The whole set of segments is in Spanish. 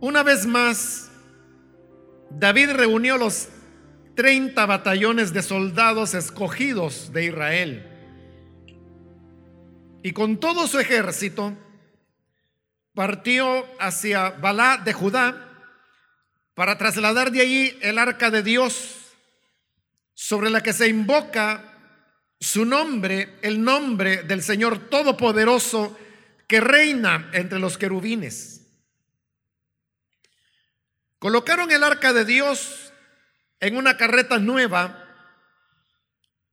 Una vez más, David reunió los 30 batallones de soldados escogidos de Israel. Y con todo su ejército partió hacia Balá de Judá para trasladar de allí el arca de Dios sobre la que se invoca su nombre, el nombre del Señor Todopoderoso que reina entre los querubines. Colocaron el arca de Dios en una carreta nueva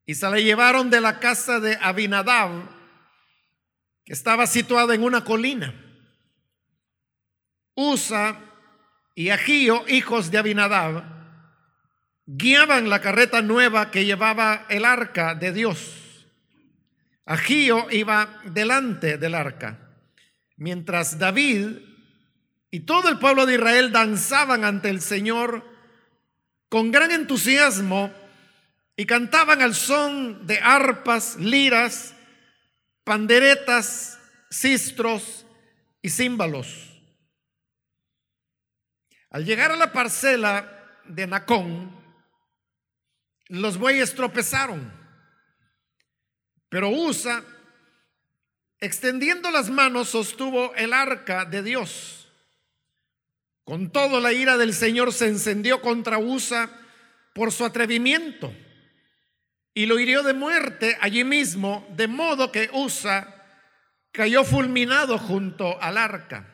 y se la llevaron de la casa de Abinadab, que estaba situada en una colina. Usa y Agío, hijos de Abinadab, guiaban la carreta nueva que llevaba el arca de Dios. Agío iba delante del arca, mientras David y todo el pueblo de Israel danzaban ante el Señor con gran entusiasmo y cantaban al son de arpas, liras, panderetas, sistros y címbalos. Al llegar a la parcela de Nacón, los bueyes tropezaron, pero Usa, extendiendo las manos, sostuvo el arca de Dios. Con todo la ira del Señor se encendió contra Usa por su atrevimiento y lo hirió de muerte allí mismo, de modo que Usa cayó fulminado junto al arca.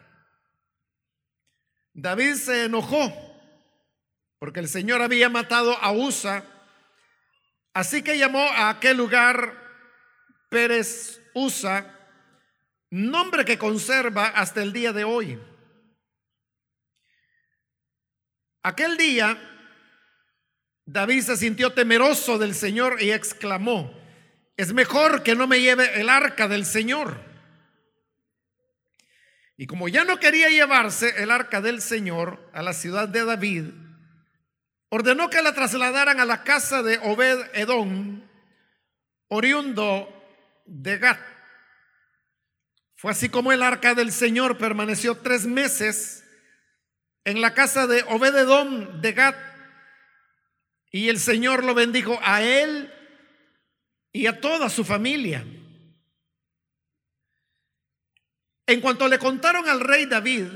David se enojó porque el Señor había matado a Usa, así que llamó a aquel lugar Pérez Usa, nombre que conserva hasta el día de hoy. Aquel día, David se sintió temeroso del Señor y exclamó, es mejor que no me lleve el arca del Señor. Y como ya no quería llevarse el arca del Señor a la ciudad de David, ordenó que la trasladaran a la casa de Obed Edom, oriundo de Gat. Fue así como el arca del Señor permaneció tres meses en la casa de Obed Edom de Gat, y el Señor lo bendijo a él y a toda su familia. En cuanto le contaron al rey David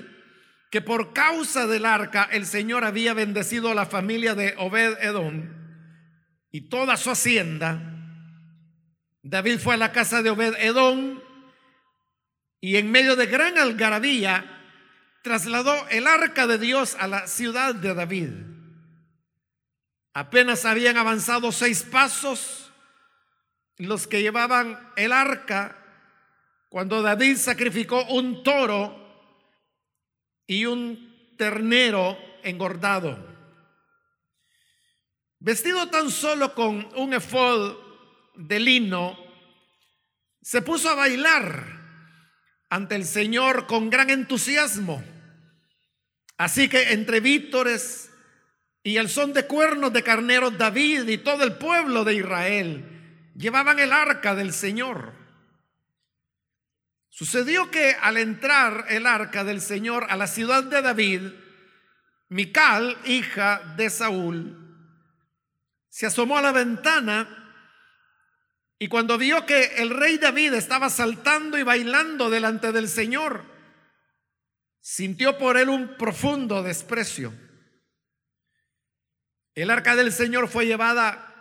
que por causa del arca el Señor había bendecido a la familia de Obed Edom y toda su hacienda, David fue a la casa de Obed Edom y en medio de gran algarabía trasladó el arca de Dios a la ciudad de David. Apenas habían avanzado seis pasos los que llevaban el arca cuando David sacrificó un toro y un ternero engordado. Vestido tan solo con un efod de lino, se puso a bailar ante el Señor con gran entusiasmo. Así que entre vítores y el son de cuernos de carneros, David y todo el pueblo de Israel llevaban el arca del Señor. Sucedió que al entrar el arca del Señor a la ciudad de David, Mical, hija de Saúl, se asomó a la ventana y cuando vio que el rey David estaba saltando y bailando delante del Señor, sintió por él un profundo desprecio. El arca del Señor fue llevada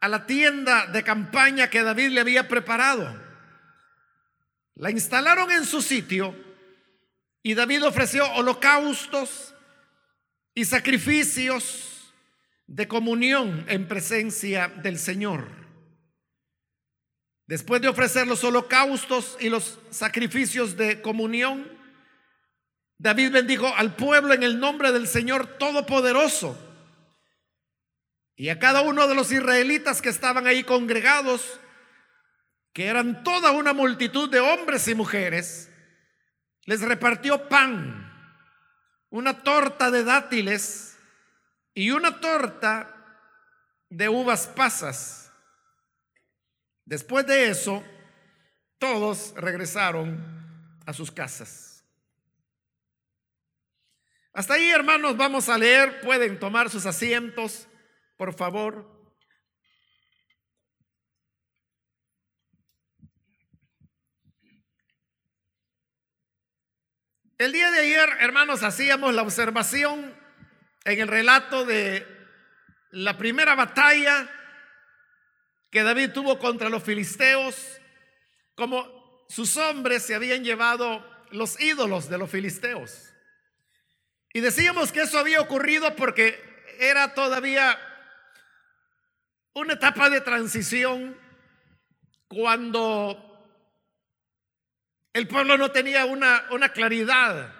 a la tienda de campaña que David le había preparado. La instalaron en su sitio y David ofreció holocaustos y sacrificios de comunión en presencia del Señor. Después de ofrecer los holocaustos y los sacrificios de comunión, David bendijo al pueblo en el nombre del Señor Todopoderoso. Y a cada uno de los israelitas que estaban ahí congregados, que eran toda una multitud de hombres y mujeres, les repartió pan, una torta de dátiles y una torta de uvas pasas. Después de eso, todos regresaron a sus casas. Hasta ahí, hermanos, vamos a leer. Pueden tomar sus asientos, por favor. El día de ayer, hermanos, hacíamos la observación en el relato de la primera batalla que David tuvo contra los filisteos, como sus hombres se habían llevado los ídolos de los filisteos. Y decíamos que eso había ocurrido porque era todavía una etapa de transición cuando el pueblo no tenía una, una claridad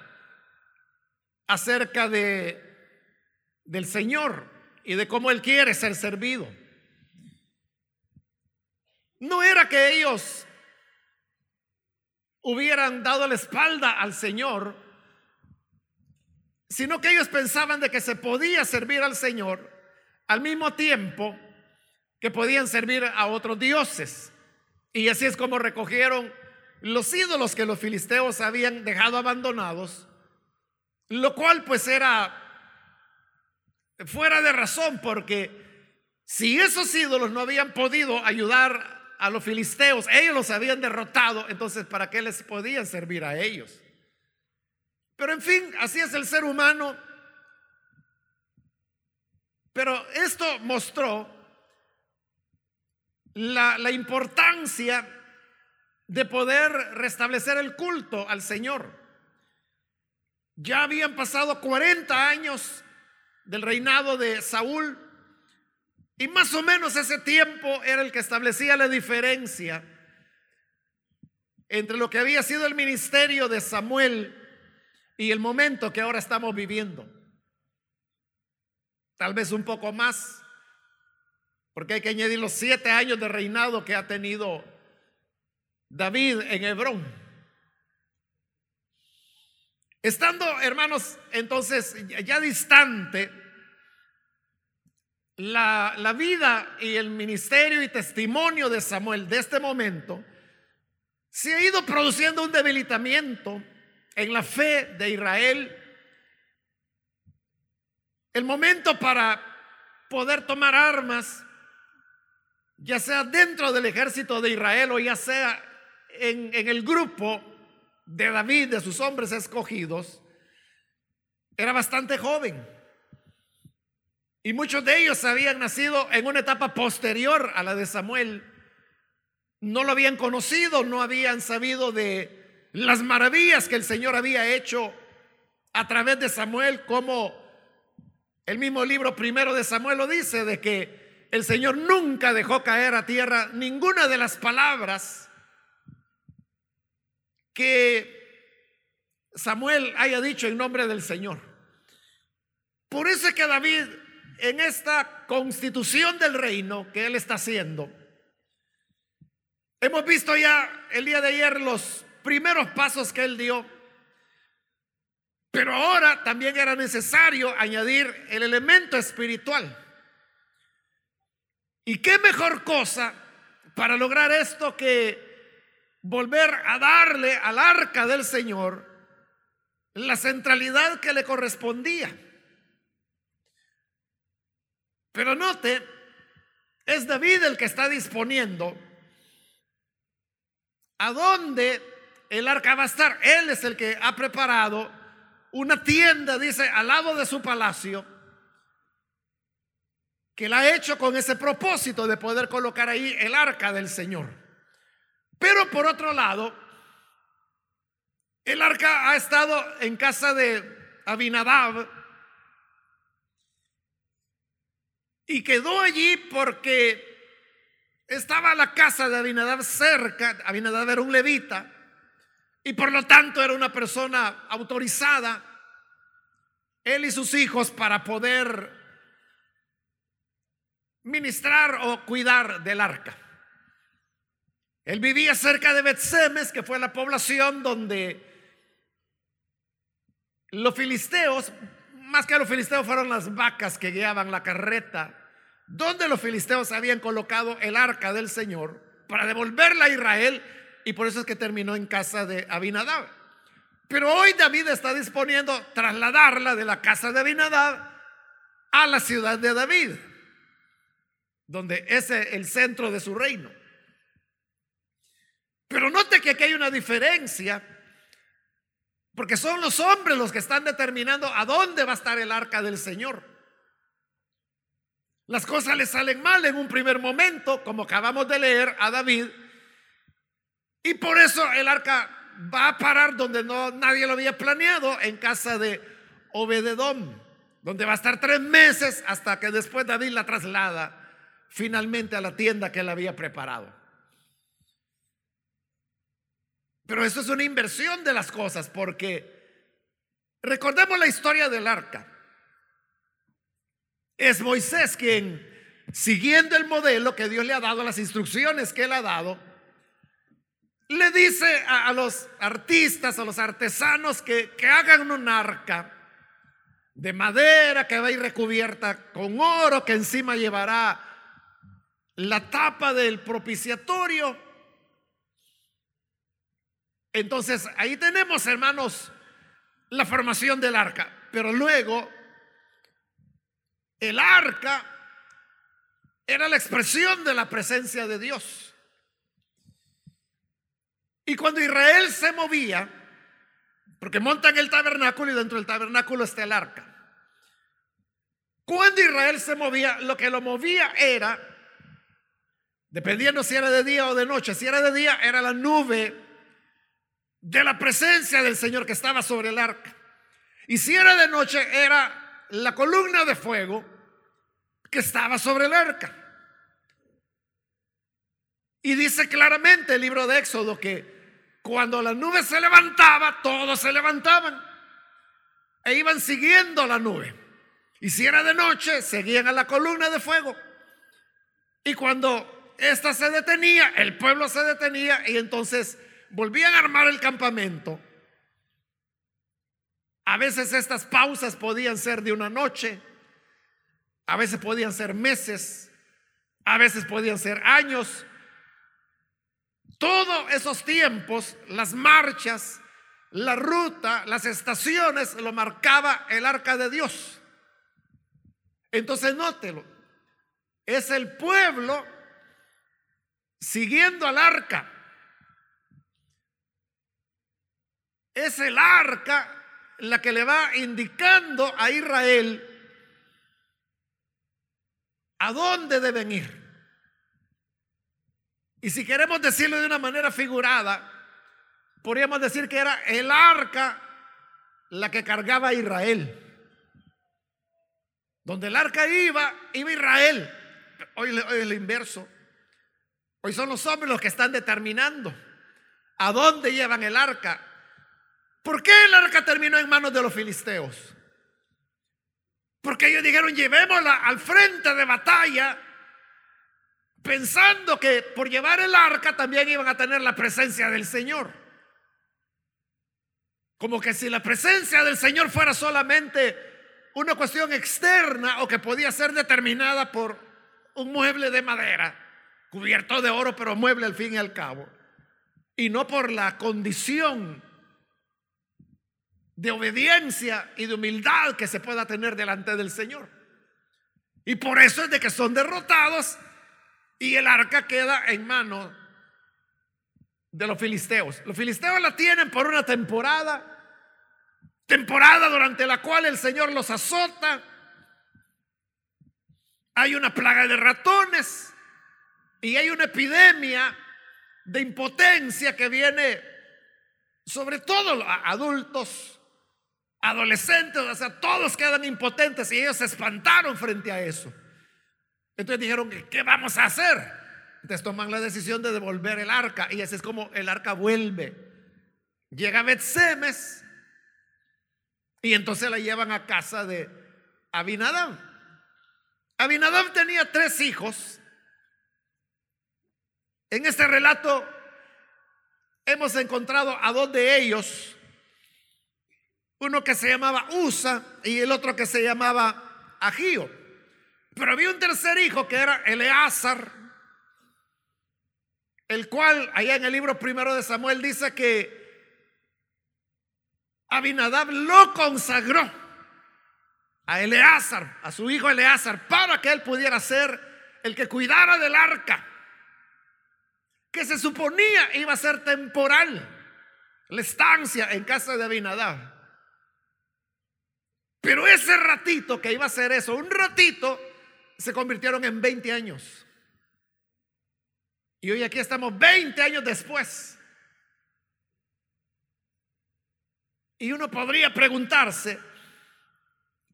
acerca de, del Señor y de cómo Él quiere ser servido. No era que ellos hubieran dado la espalda al Señor, sino que ellos pensaban de que se podía servir al Señor al mismo tiempo que podían servir a otros dioses. Y así es como recogieron los ídolos que los filisteos habían dejado abandonados, lo cual pues era fuera de razón, porque si esos ídolos no habían podido ayudar a los filisteos, ellos los habían derrotado, entonces ¿para qué les podían servir a ellos? Pero en fin, así es el ser humano. Pero esto mostró la, la importancia de poder restablecer el culto al Señor. Ya habían pasado 40 años del reinado de Saúl y más o menos ese tiempo era el que establecía la diferencia entre lo que había sido el ministerio de Samuel y el momento que ahora estamos viviendo. Tal vez un poco más, porque hay que añadir los siete años de reinado que ha tenido David en Hebrón. Estando, hermanos, entonces ya distante, la, la, vida y el ministerio y testimonio de Samuel de este momento, se ha ido produciendo un debilitamiento en la fe de Israel. El momento para poder tomar armas, ya sea dentro del ejército de Israel o ya sea en, el grupo de David, de sus hombres escogidos, era bastante joven. Y muchos de ellos habían nacido en una etapa posterior a la de Samuel. No lo habían conocido, no habían sabido de las maravillas que el Señor había hecho a través de Samuel, como el mismo libro primero de Samuel lo dice, de que el Señor nunca dejó caer a tierra ninguna de las palabras que Samuel haya dicho en nombre del Señor. Por eso es que David, en esta constitución del reino que él está haciendo, hemos visto ya el día de ayer los primeros pasos que él dio, pero ahora también era necesario añadir el elemento espiritual. ¿Y qué mejor cosa para lograr esto que volver a darle al arca del Señor la centralidad que le correspondía. Pero note, es David el que está disponiendo a dónde el arca va a estar. Él es el que ha preparado una tienda, dice, al lado de su palacio, que la ha hecho con ese propósito de poder colocar ahí el arca del Señor. Pero por otro lado, el arca ha estado en casa de Abinadab y quedó allí porque estaba la casa de Abinadab cerca. Abinadab era un levita y por lo tanto era una persona autorizada, él y sus hijos, para poder ministrar o cuidar del arca. Él vivía cerca de Betsemes, que fue la población donde los filisteos, más que los filisteos, fueron las vacas que guiaban la carreta, donde los filisteos habían colocado el arca del Señor para devolverla a Israel, y por eso es que terminó en casa de Abinadab. Pero hoy David está disponiendo trasladarla de la casa de Abinadab a la ciudad de David, donde es el centro de su reino. Pero note que aquí hay una diferencia, porque son los hombres los que están determinando a dónde va a estar el arca del Señor. Las cosas le salen mal en un primer momento, como acabamos de leer a David, y por eso el arca va a parar donde no nadie lo había planeado, en casa de Obededón, donde va a estar tres meses hasta que después David la traslada finalmente a la tienda que él había preparado. Pero eso es una inversión de las cosas, porque recordemos la historia del arca. Es Moisés quien, siguiendo el modelo que Dios le ha dado, las instrucciones que él ha dado, le dice a, los artistas, a los artesanos que, que hagan un arca de madera que va a ir recubierta con oro, que encima llevará la tapa del propiciatorio. Entonces, ahí tenemos, hermanos, la formación del arca. Pero luego, el arca era la expresión de la presencia de Dios. Y cuando Israel se movía, porque montan el tabernáculo y dentro del tabernáculo está el arca. Cuando Israel se movía, lo que lo movía era, dependiendo si era de día o de noche, si era de día era la nube de la presencia del Señor que estaba sobre el arca. Y si era de noche era la columna de fuego que estaba sobre el arca. Y dice claramente el libro de Éxodo que cuando la nube se levantaba, todos se levantaban e iban siguiendo la nube. Y si era de noche, seguían a la columna de fuego. Y cuando ésta se detenía, el pueblo se detenía y entonces volvían a armar el campamento. A veces estas pausas podían ser de una noche, a veces podían ser meses, a veces podían ser años, todos esos tiempos, las marchas, la ruta, las estaciones, lo marcaba el arca de Dios. Entonces nótelo, es el pueblo siguiendo al arca. Es el arca la que le va indicando a Israel a dónde deben ir. Y si queremos decirlo de una manera figurada, podríamos decir que era el arca la que cargaba a Israel. Donde el arca iba, iba Israel. Hoy, hoy es lo inverso. Hoy son los hombres los que están determinando a dónde llevan el arca. ¿Por qué el arca terminó en manos de los filisteos? Porque ellos dijeron, llevémosla al frente de batalla pensando que por llevar el arca también iban a tener la presencia del Señor. Como que si la presencia del Señor fuera solamente una cuestión externa o que podía ser determinada por un mueble de madera, cubierto de oro, pero mueble al fin y al cabo, y no por la condición de obediencia y de humildad que se pueda tener delante del Señor. Y por eso es de que son derrotados y el arca queda en manos de los filisteos. Los filisteos la tienen por una temporada, temporada durante la cual el Señor los azota. Hay una plaga de ratones y hay una epidemia de impotencia que viene sobre todo a adultos, adolescentes, o sea, todos quedan impotentes y ellos se espantaron frente a eso. Entonces dijeron, ¿qué vamos a hacer? Entonces toman la decisión de devolver el arca y así es como el arca vuelve. Llega Bet-Semes y entonces la llevan a casa de Abinadab. Abinadab tenía tres hijos. En este relato hemos encontrado a dos de ellos, uno que se llamaba Usa y el otro que se llamaba Agío. Pero había un tercer hijo que era Eleazar, el cual allá en el libro primero de Samuel dice que Abinadab lo consagró a Eleazar, a su hijo Eleazar, para que él pudiera ser el que cuidara del arca, que se suponía iba a ser temporal, la estancia en casa de Abinadab. Pero ese ratito que iba a ser eso, un ratito, se convirtieron en 20 años. Y hoy aquí estamos 20 años después. Y uno podría preguntarse,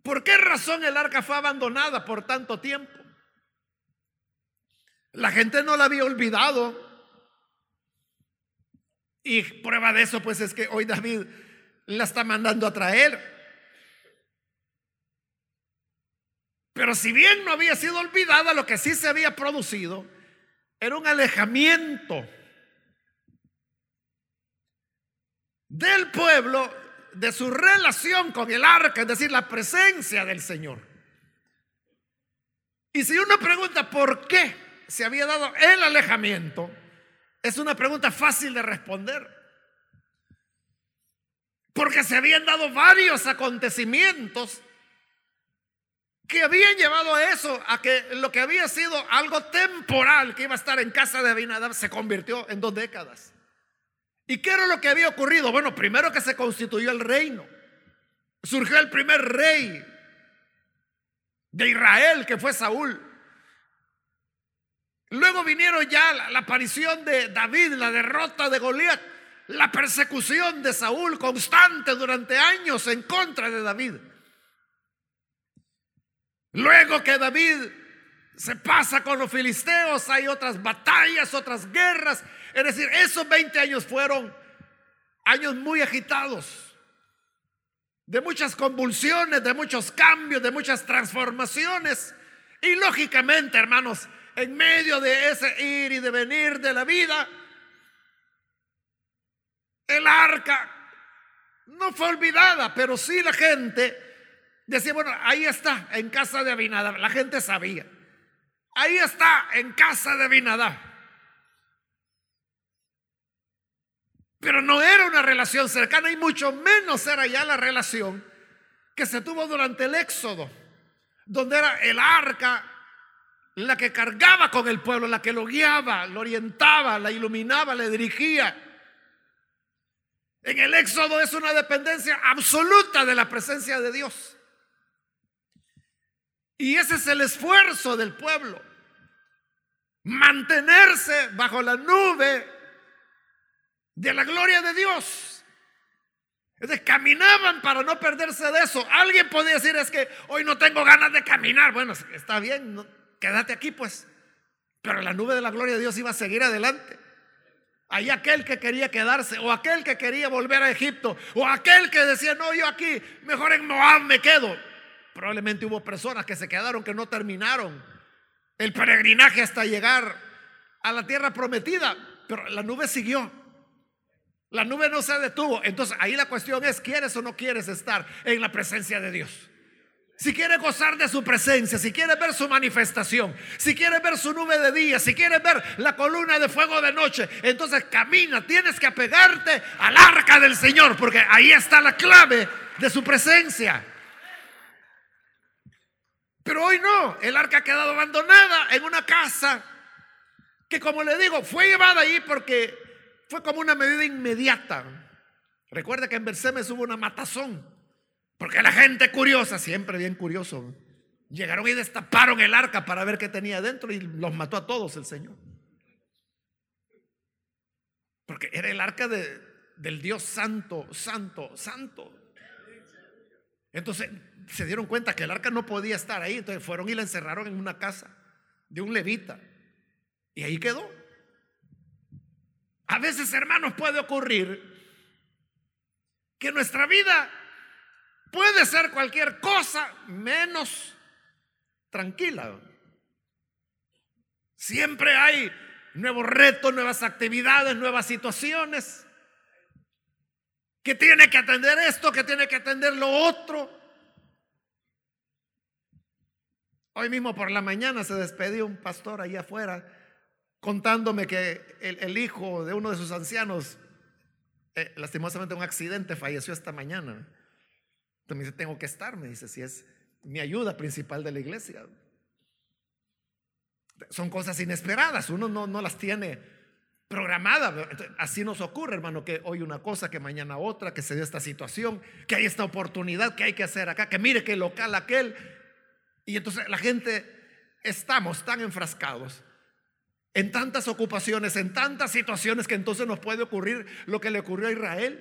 ¿por qué razón el arca fue abandonada por tanto tiempo? La gente no la había olvidado. Y prueba de eso pues es que hoy David la está mandando a traer. Pero si bien no había sido olvidada, lo que sí se había producido era un alejamiento del pueblo de su relación con el arca, es decir, la presencia del Señor. Y si uno pregunta por qué se había dado el alejamiento, es una pregunta fácil de responder. Porque se habían dado varios acontecimientos que habían llevado a eso, a que lo que había sido algo temporal que iba a estar en casa de Abinadab se convirtió en dos décadas. ¿Y qué era lo que había ocurrido? Bueno, primero que se constituyó el reino. Surgió el primer rey de Israel, que fue Saúl. Luego vinieron ya la, la aparición de David, la derrota de Goliat, la persecución de Saúl constante durante años en contra de David. Luego que David se pasa con los filisteos, hay otras batallas, otras guerras. Es decir, esos 20 años fueron años muy agitados, de muchas convulsiones, de muchos cambios, de muchas transformaciones. Y lógicamente, hermanos, en medio de ese ir y de venir de la vida, el arca no fue olvidada, pero sí la gente Decía, bueno, ahí está, en casa de Abinadab. La gente sabía. Ahí está, en casa de Abinadab. Pero no era una relación cercana y mucho menos era ya la relación que se tuvo durante el éxodo, donde era el arca la que cargaba con el pueblo, la que lo guiaba, lo orientaba, la iluminaba, le dirigía. En el éxodo es una dependencia absoluta de la presencia de Dios. Y ese es el esfuerzo del pueblo. Mantenerse bajo la nube de la gloria de Dios. Entonces caminaban para no perderse de eso. Alguien podía decir es que hoy no tengo ganas de caminar. Bueno, está bien, quédate aquí pues. Pero la nube de la gloria de Dios iba a seguir adelante. Hay aquel que quería quedarse, o aquel que quería volver a Egipto, o aquel que decía, no, yo aquí, mejor en Moab me quedo. Probablemente hubo personas que se quedaron que no terminaron el peregrinaje hasta llegar a la tierra prometida, pero la nube siguió. La nube no se detuvo. Entonces ahí la cuestión es, ¿quieres o no quieres estar en la presencia de Dios? Si quieres gozar de su presencia, si quieres ver su manifestación, si quieres ver su nube de día, si quieres ver la columna de fuego de noche, entonces camina, tienes que apegarte al arca del Señor, porque ahí está la clave de su presencia. Pero hoy no, el arca ha quedado abandonada en una casa que como le digo, fue llevada ahí porque fue como una medida inmediata. Recuerda que en Bersemes hubo una matazón, porque la gente curiosa, siempre bien curioso, llegaron y destaparon el arca para ver qué tenía dentro y los mató a todos el Señor. Porque era el arca de, del Dios santo, santo, santo. Entonces se dieron cuenta que el arca no podía estar ahí, entonces fueron y la encerraron en una casa de un levita. Y ahí quedó. A veces, hermanos, puede ocurrir que nuestra vida puede ser cualquier cosa menos tranquila. Siempre hay nuevos retos, nuevas actividades, nuevas situaciones. Que tiene que atender esto, que tiene que atender lo otro. Hoy mismo por la mañana se despedió un pastor ahí afuera contándome que el, hijo de uno de sus ancianos eh, lastimosamente un accidente, falleció esta mañana. Entonces me tengo que estar, me dice, si es mi ayuda principal de la iglesia. Son cosas inesperadas, uno no, no las tiene programadas. Así nos ocurre, hermano, que hoy una cosa, que mañana otra, que se dé esta situación, que hay esta oportunidad, que hay que hacer acá, que mire que local aquel. Y entonces la gente estamos tan enfrascados en tantas ocupaciones, en tantas situaciones que entonces nos puede ocurrir lo que le ocurrió a Israel.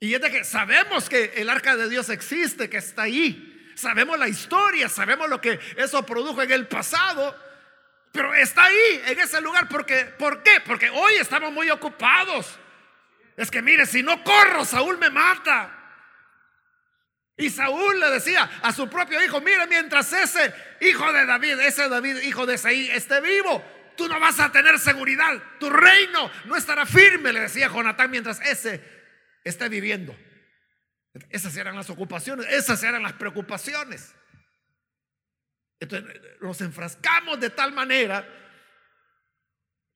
Y es de que sabemos que el arca de Dios existe, que está ahí. Sabemos la historia, sabemos lo que eso produjo en el pasado, pero está ahí, en ese lugar. Porque, ¿Por qué? Porque hoy estamos muy ocupados. Es que mire, si no corro, Saúl me mata. Y Saúl le decía a su propio hijo, mire, mientras ese hijo de David, ese David, hijo de Saí, esté vivo, tú no vas a tener seguridad. Tu reino no estará firme, le decía Jonatán, mientras ese esté viviendo. Esas eran las ocupaciones, esas eran las preocupaciones. Entonces nos enfrascamos de tal manera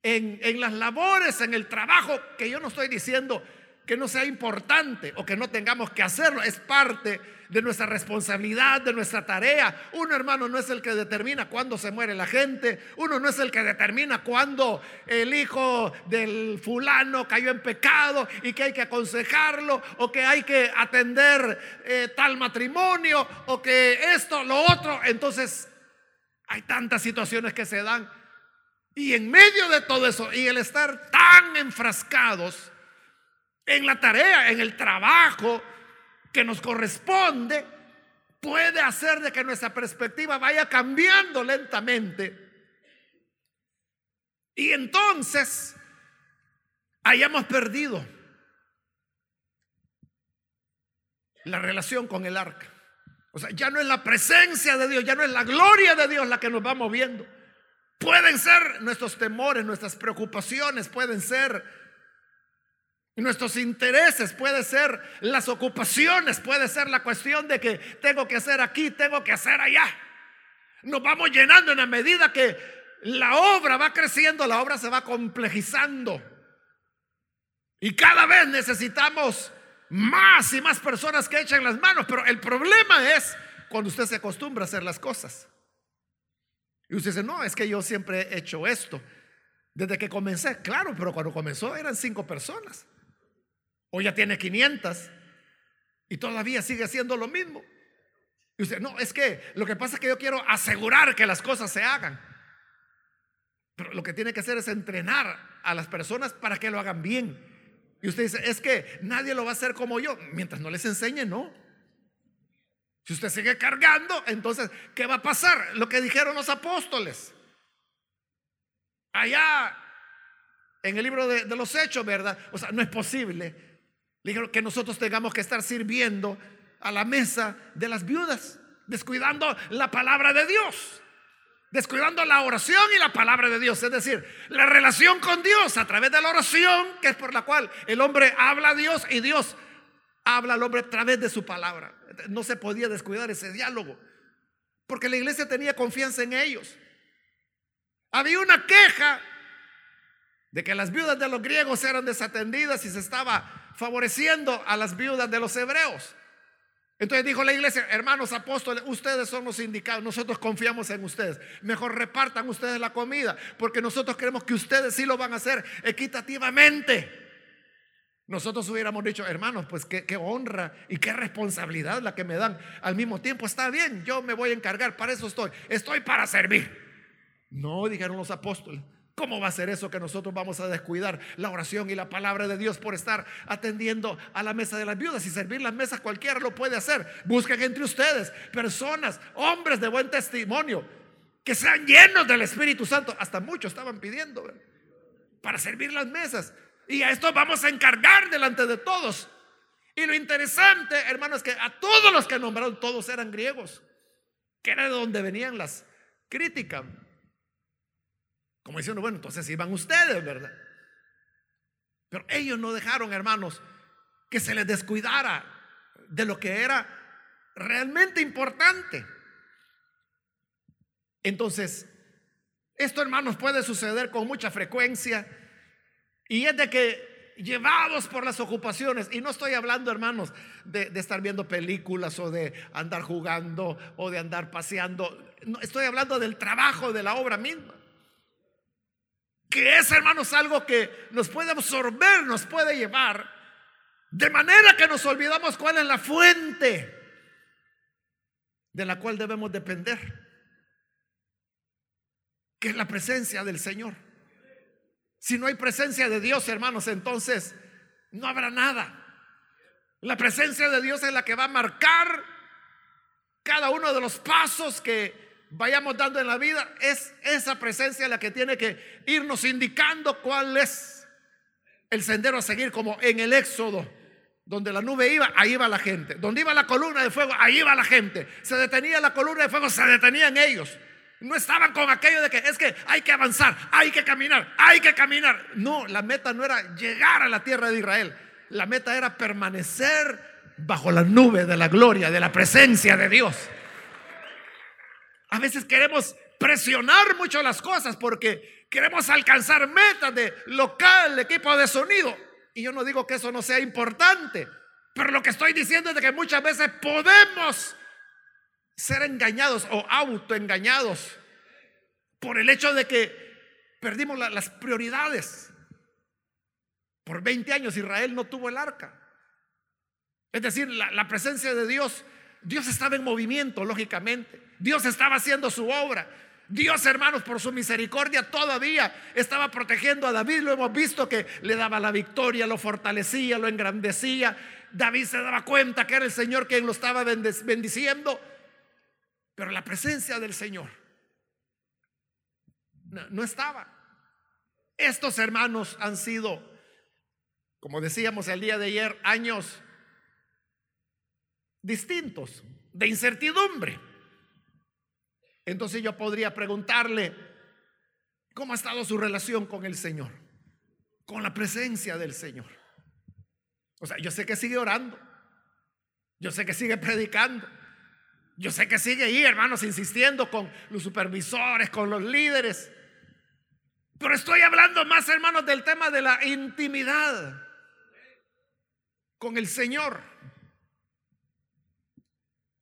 en, las labores, en el trabajo, que yo no estoy diciendo que no sea importante o que no tengamos que hacerlo, es parte de nuestra responsabilidad, de nuestra tarea. Uno, hermano, no es el que determina cuándo se muere la gente. Uno no es el que determina cuándo el hijo del fulano cayó en pecado y que hay que aconsejarlo o que hay que atender eh, tal matrimonio o que esto, lo otro. Entonces, hay tantas situaciones que se dan. Y en medio de todo eso y el estar tan enfrascados en la tarea, en el trabajo, que nos corresponde puede hacer de que nuestra perspectiva vaya cambiando lentamente. Y entonces hayamos perdido la relación con el arca. O sea, ya no es la presencia de Dios, ya no es la gloria de Dios la que nos va moviendo. Pueden ser nuestros temores, nuestras preocupaciones, pueden ser nuestros intereses, puede ser las ocupaciones, puede ser la cuestión de que tengo que hacer aquí, tengo que hacer allá. Nos vamos llenando en la medida que la obra va creciendo, la obra se va complejizando. Y cada vez necesitamos más y más personas que echen las manos. Pero el problema es cuando usted se acostumbra a hacer las cosas. Y usted dice, no, es que yo siempre he hecho esto. Desde que comencé, claro, pero cuando comenzó eran cinco personas. O ya tiene 500 y todavía sigue haciendo lo mismo. Y usted, no, es que lo que pasa es que yo quiero asegurar que las cosas se hagan. Pero lo que tiene que hacer es entrenar a las personas para que lo hagan bien. Y usted dice, es que nadie lo va a hacer como yo. Mientras no les enseñe, no. Si usted sigue cargando, entonces, ¿qué va a pasar? Lo que dijeron los apóstoles. Allá en el libro de, los hechos, ¿verdad? O sea, no es posible dijeron que nosotros tengamos que estar sirviendo a la mesa de las viudas, descuidando la palabra de Dios, descuidando la oración y la palabra de Dios, es decir, la relación con Dios a través de la oración, que es por la cual el hombre habla a Dios y Dios habla al hombre a través de su palabra. No se podía descuidar ese diálogo, porque la iglesia tenía confianza en ellos. Había una queja de que las viudas de los griegos eran desatendidas y se estaba favoreciendo a las viudas de los hebreos. Entonces dijo la iglesia, hermanos apóstoles, ustedes son los indicados, nosotros confiamos en ustedes. Mejor repartan ustedes la comida, porque nosotros creemos que ustedes sí lo van a hacer equitativamente. Nosotros hubiéramos dicho, hermanos, pues qué, qué, honra y qué responsabilidad la que me dan. Al mismo tiempo, está bien, yo me voy a encargar, para eso estoy, estoy para servir. No, dijeron los apóstoles, ¿Cómo va a ser eso que nosotros vamos a descuidar la oración y la palabra de Dios por estar atendiendo a la mesa de las viudas y servir las mesas? Cualquiera lo puede hacer. Busquen entre ustedes personas, hombres de buen testimonio, que sean llenos del Espíritu Santo. Hasta muchos estaban pidiendo para servir las mesas. Y a esto vamos a encargar delante de todos. Y lo interesante, hermanos, es que a todos los que nombraron, todos eran griegos, que era de donde venían las críticas. Como diciendo, bueno, entonces iban ustedes, ¿verdad? Pero ellos no dejaron, hermanos, que se les descuidara de lo que era realmente importante. Entonces, esto, hermanos, puede suceder con mucha frecuencia y es de que llevados por las ocupaciones. Y no estoy hablando, hermanos, de, de, estar viendo películas o de andar jugando o de andar paseando. No, estoy hablando del trabajo, de la obra misma. Que es, hermanos, algo que nos puede absorber, nos puede llevar. De manera que nos olvidamos cuál es la fuente de la cual debemos depender. Que es la presencia del Señor. Si no hay presencia de Dios, hermanos, entonces no habrá nada. La presencia de Dios es la que va a marcar cada uno de los pasos que vayamos dando en la vida. Es esa presencia la que tiene que irnos indicando cuál es el sendero a seguir, como en el Éxodo, donde la nube iba, ahí iba la gente. Donde iba la columna de fuego, ahí iba la gente. Se detenía la columna de fuego, se detenían ellos. No estaban con aquello de que es que hay que avanzar, hay que caminar, hay que caminar. No, la meta no era llegar a la tierra de Israel. La meta era permanecer bajo la nube de la gloria, de la presencia de Dios. A veces queremos presionar mucho las cosas porque queremos alcanzar metas de local, equipo de sonido. Y yo no digo que eso no sea importante, pero lo que estoy diciendo es que muchas veces podemos ser engañados o autoengañados por el hecho de que perdimos las prioridades. Por 20 años Israel no tuvo el arca. Es decir, la presencia de Dios, Dios estaba en movimiento, lógicamente. Dios estaba haciendo su obra. Dios, hermanos, por su misericordia todavía estaba protegiendo a David. Lo hemos visto que le daba la victoria, lo fortalecía, lo engrandecía. David se daba cuenta que era el Señor quien lo estaba bendiciendo. Pero la presencia del Señor no, estaba. Estos hermanos han sido, como decíamos el día de ayer, años distintos, de incertidumbre. Entonces yo podría preguntarle, ¿cómo ha estado su relación con el Señor? Con la presencia del Señor. O sea, yo sé que sigue orando, yo sé que sigue predicando, yo sé que sigue ahí, hermanos, insistiendo con los supervisores, con los líderes. Pero estoy hablando más, hermanos, del tema de la intimidad con el Señor.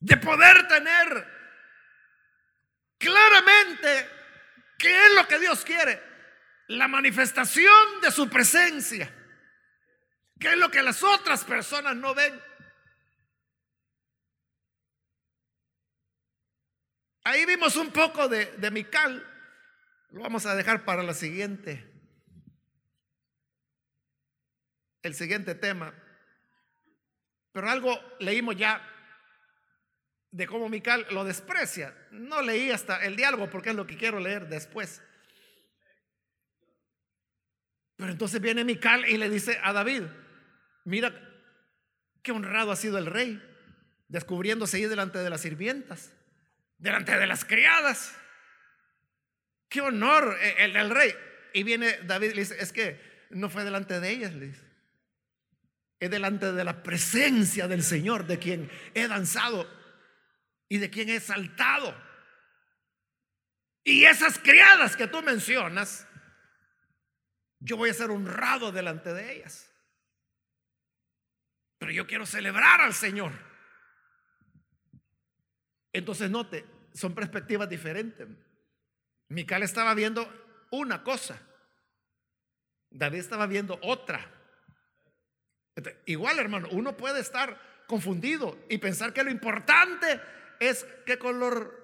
De poder tener claramente qué es lo que Dios quiere. La manifestación de su presencia. ¿Qué es lo que las otras personas no ven? Ahí vimos un poco de, de Mical. Lo vamos a dejar para la siguiente. El siguiente tema. Pero algo leímos ya de cómo Mical lo desprecia. No leí hasta el diálogo porque es lo que quiero leer después. Pero entonces viene Mical y le dice a David, mira qué honrado ha sido el rey, descubriéndose ahí delante de las sirvientas delante de las criadas. Qué honor eh, el del rey. Y viene David y le dice, es que no fue delante de ellas, le. Es delante de la presencia del Señor, de quien he danzado y de quien he saltado. Y esas criadas que tú mencionas, yo voy a ser honrado delante de ellas. Pero yo quiero celebrar al Señor. Entonces note, son perspectivas diferentes. Mical estaba viendo una cosa, David estaba viendo otra. igual, hermano, uno puede estar confundido y pensar que lo importante es qué color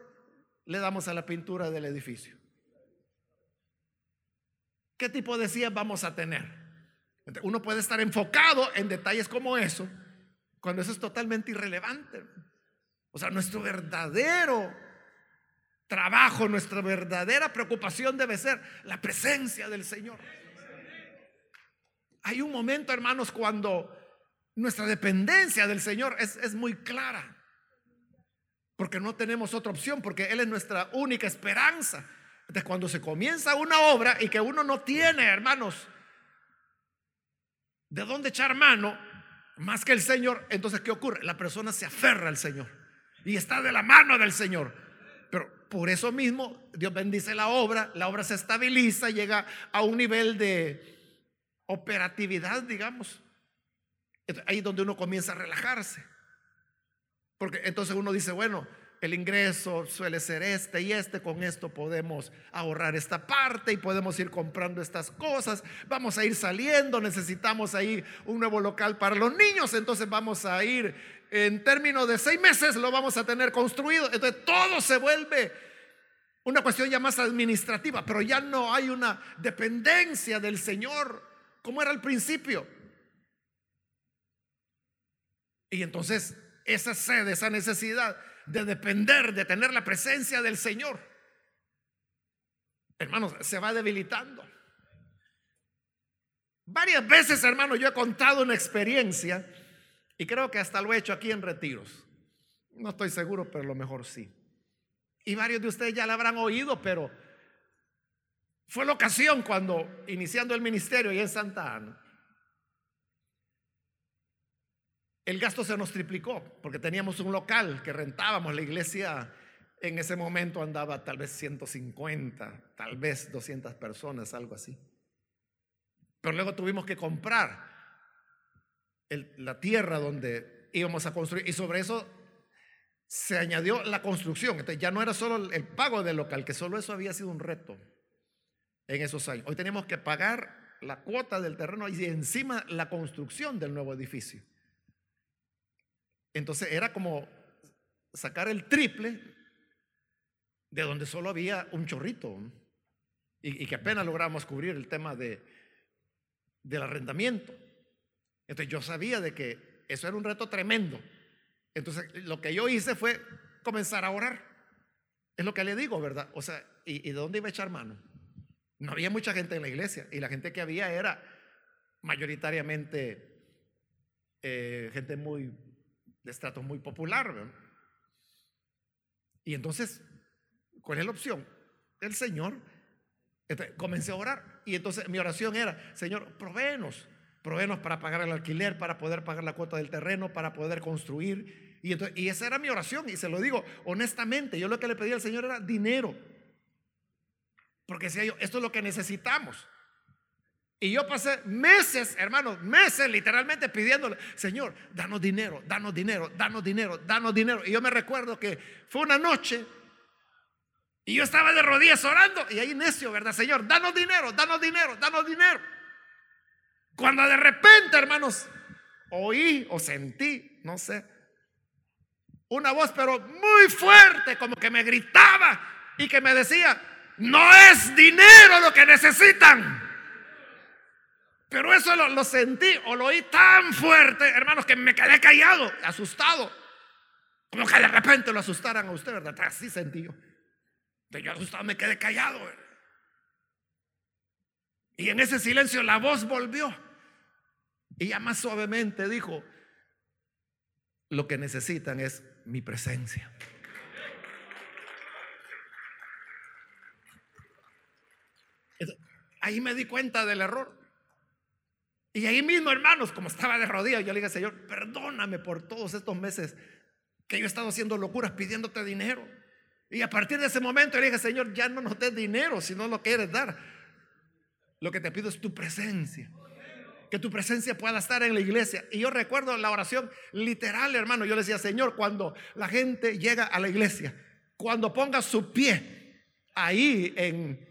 le damos a la pintura del edificio. ¿Qué tipo de sillas vamos a tener? Uno puede estar enfocado en detalles como eso, cuando eso es totalmente irrelevante. O sea, nuestro verdadero trabajo, nuestra verdadera preocupación debe ser la presencia del Señor. Hay un momento, hermanos, cuando nuestra dependencia del Señor es, es muy clara. Porque no tenemos otra opción, porque Él es nuestra única esperanza. Entonces, cuando se comienza una obra y que uno no tiene, hermanos, de dónde echar mano, más que el Señor, entonces, ¿qué ocurre? La persona se aferra al Señor y está de la mano del Señor. Pero por eso mismo Dios bendice la obra, la obra se estabiliza, llega a un nivel de, operatividad, digamos. Ahí es donde uno comienza a relajarse. Porque entonces uno dice, bueno, el ingreso suele ser este y este, con esto podemos ahorrar esta parte y podemos ir comprando estas cosas, vamos a ir saliendo, necesitamos ahí un nuevo local para los niños, entonces vamos a ir en términos de seis meses, lo vamos a tener construido, entonces todo se vuelve una cuestión ya más administrativa, pero ya no hay una dependencia del Señor como era al principio. Y entonces esa sed, esa necesidad de depender, de tener la presencia del Señor, hermanos, se va debilitando. Varias veces, hermano, yo he contado una experiencia y creo que hasta lo he hecho aquí en retiros. No estoy seguro, pero lo mejor sí. Y varios de ustedes ya la habrán oído, pero fue la ocasión cuando, iniciando el ministerio y en Santa Ana, el gasto se nos triplicó porque teníamos un local que rentábamos. La iglesia en ese momento andaba tal vez 150, tal vez 200 personas, algo así. Pero luego tuvimos que comprar la tierra donde íbamos a construir y sobre eso se añadió la construcción. Entonces ya no era solo el pago del local, que solo eso había sido un reto en esos años. Hoy tenemos que pagar la cuota del terreno y encima la construcción del nuevo edificio. Entonces era como sacar el triple de donde solo había un chorrito y, que apenas logramos cubrir el tema de, del arrendamiento. Entonces yo sabía de que eso era un reto tremendo. Entonces lo que yo hice fue comenzar a orar. Es lo que le digo, ¿verdad? O sea, ¿y, de dónde iba a echar mano? No había mucha gente en la iglesia y la gente que había era mayoritariamente eh, gente muy de estrato muy popular. Y entonces, ¿cuál es la opción? El Señor. comencé a orar y entonces mi oración era, Señor, provéenos, provéenos para pagar el alquiler, para poder pagar la cuota del terreno, para poder construir. Y, entonces, y esa era mi oración y se lo digo honestamente, yo lo que le pedí al Señor era dinero. Porque decía yo, esto es lo que necesitamos. Y yo pasé meses, hermanos, meses literalmente pidiéndole, Señor, danos dinero, danos dinero, danos dinero, danos dinero. Y yo me recuerdo que fue una noche y yo estaba de rodillas orando y ahí necio, ¿verdad, Señor? Danos dinero, danos dinero, danos dinero. Cuando de repente, hermanos, oí o sentí, no sé, una voz pero muy fuerte, como que me gritaba y que me decía, no es dinero lo que necesitan. Pero eso lo, sentí o lo oí tan fuerte, hermanos, que me quedé callado, asustado. Como que de repente lo asustaran a usted, ¿verdad? Así sentí yo. De yo asustado me quedé callado. Y en ese silencio la voz volvió. Y ya más suavemente dijo, lo que necesitan es mi presencia. Ahí me di cuenta del error. Y ahí mismo, hermanos, como estaba de rodillas, yo le dije, Señor, perdóname por todos estos meses que yo he estado haciendo locuras pidiéndote dinero. Y a partir de ese momento yo le dije, Señor, ya no nos des dinero si no lo quieres dar. Lo que te pido es tu presencia. Que tu presencia pueda estar en la iglesia. Y yo recuerdo la oración literal, hermano. Yo le decía, Señor, cuando la gente llega a la iglesia, cuando ponga su pie ahí en,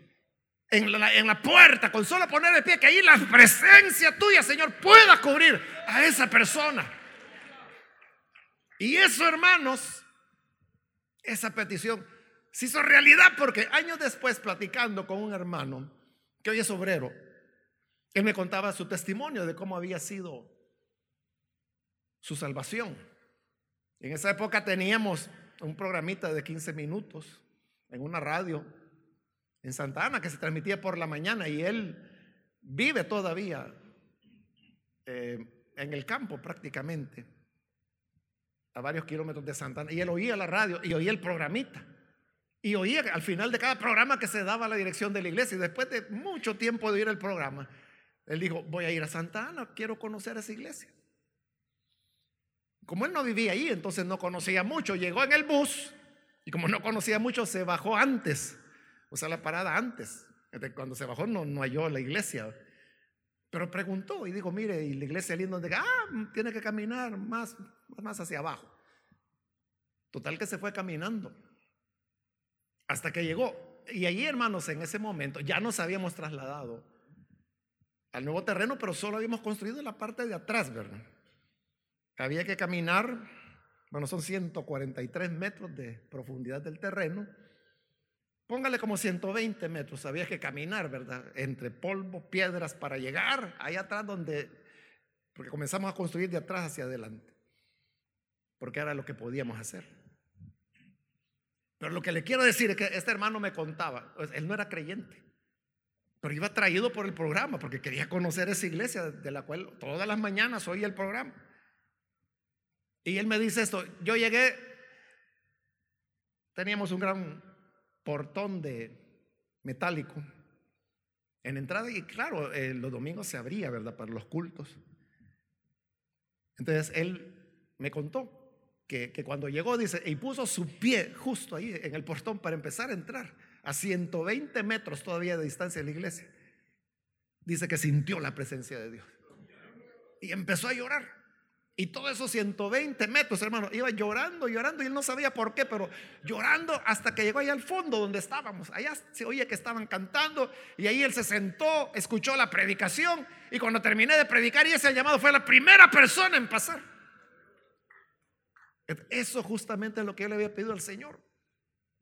en la, puerta, con solo poner el pie, que ahí la presencia tuya, Señor, pueda cubrir a esa persona. Y eso, hermanos, esa petición se hizo realidad porque años después, platicando con un hermano que hoy es obrero, él me contaba su testimonio de cómo había sido su salvación. En esa época teníamos un programita de 15 minutos en una radio en Santa Ana que se transmitía por la mañana y él vive todavía eh, en el campo prácticamente, a varios kilómetros de Santa Ana, y él oía la radio y oía el programita. Y oía al final de cada programa que se daba la dirección de la iglesia. Y después de mucho tiempo de oír el programa, él dijo, voy a ir a Santa Ana, quiero conocer esa iglesia. Como él no vivía ahí, entonces no conocía mucho, llegó en el bus y como no conocía mucho, se bajó antes o sea, la parada antes. Cuando se bajó no, no halló la iglesia. Pero preguntó y dijo, mire, y la iglesia linda donde, ah, tiene que caminar más, más hacia abajo. Total que se fue caminando hasta que llegó. Y allí, hermanos, en ese momento ya nos habíamos trasladado al nuevo terreno, pero solo habíamos construido la parte de atrás, ¿verdad? Había que caminar, bueno, son 143 metros de profundidad del terreno. Póngale como 120 metros, había que caminar, ¿verdad? Entre polvo, piedras para llegar allá atrás donde, porque comenzamos a construir de atrás hacia adelante, porque era lo que podíamos hacer. Pero lo que le quiero decir es que este hermano me contaba, pues, él no era creyente, pero iba traído por el programa porque quería conocer esa iglesia de la cual todas las mañanas oía el programa. Y él me dice esto, yo llegué, teníamos un gran portón de metálico en entrada y claro, eh, los domingos se abría, ¿verdad? Para los cultos. Entonces él me contó que, cuando llegó, dice, y puso su pie justo ahí en el portón para empezar a entrar, a 120 metros todavía de distancia de la iglesia. Dice que sintió la presencia de Dios. Y empezó a llorar. Y todos esos 120 metros, hermano, iba llorando, llorando, y él no sabía por qué, pero llorando hasta que llegó allá al fondo donde estábamos. Allá se oía que estaban cantando, y ahí él se sentó, escuchó la predicación, y cuando terminé de predicar y ese llamado fue la primera persona en pasar. Eso justamente es lo que yo le había pedido al Señor.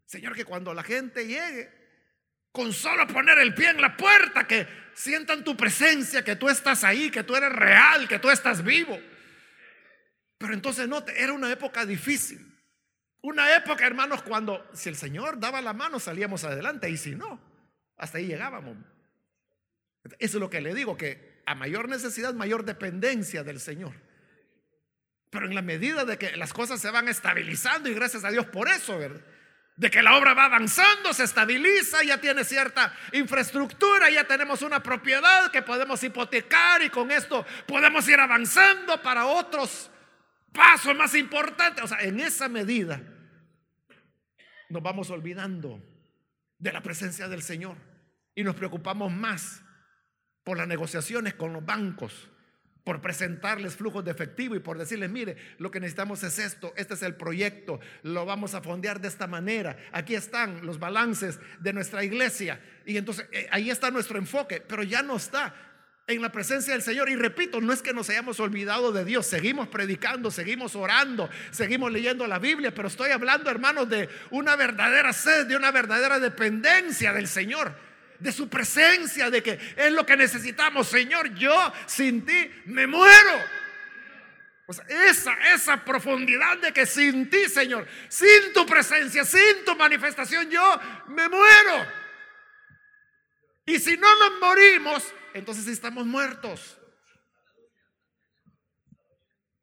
Señor, que cuando la gente llegue, con solo poner el pie en la puerta, que sientan tu presencia, que tú estás ahí, que tú eres real, que tú estás vivo. Pero entonces no, era una época difícil. Una época, hermanos, cuando si el Señor daba la mano salíamos adelante y si no, hasta ahí llegábamos. Eso es lo que le digo, que a mayor necesidad, mayor dependencia del Señor. Pero en la medida de que las cosas se van estabilizando y gracias a Dios por eso, ¿verdad? De que la obra va avanzando, se estabiliza, ya tiene cierta infraestructura, ya tenemos una propiedad que podemos hipotecar y con esto podemos ir avanzando para otros pasos más importantes. O sea, en esa medida nos vamos olvidando de la presencia del Señor y nos preocupamos más por las negociaciones con los bancos por presentarles flujos de efectivo y por decirles, mire, lo que necesitamos es esto, este es el proyecto, lo vamos a fondear de esta manera, aquí están los balances de nuestra iglesia. Y entonces eh, ahí está nuestro enfoque, pero ya no está en la presencia del Señor. Y repito, no es que nos hayamos olvidado de Dios, seguimos predicando, seguimos orando, seguimos leyendo la Biblia, pero estoy hablando, hermanos, de una verdadera sed, de una verdadera dependencia del Señor de su presencia, de que es lo que necesitamos. Señor, yo sin ti me muero. esa, esa profundidad de que sin ti, Señor, sin tu presencia, sin tu manifestación, yo me muero. Y si no nos morimos, entonces estamos muertos.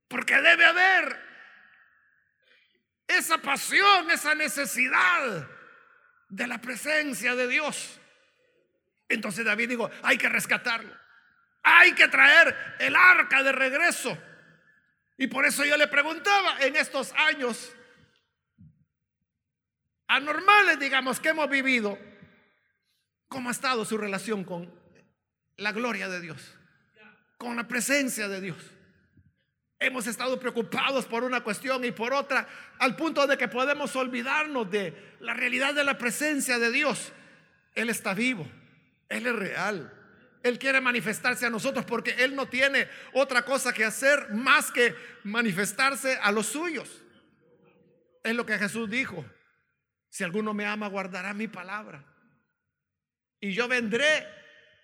Porque debe haber esa pasión, esa necesidad de la presencia de Dios. Entonces David dijo, hay que rescatarlo. Hay que traer el arca de regreso. Y por eso yo le preguntaba en estos años anormales, digamos, que hemos vivido, ¿cómo ha estado su relación con la gloria de Dios? Con la presencia de Dios. Hemos estado preocupados por una cuestión y por otra, al punto de que podemos olvidarnos de la realidad de la presencia de Dios. Él está vivo. Él es real. Él quiere manifestarse a nosotros porque Él no tiene otra cosa que hacer más que manifestarse a los suyos. Es lo que Jesús dijo. Si alguno me ama, guardará mi palabra. Y yo vendré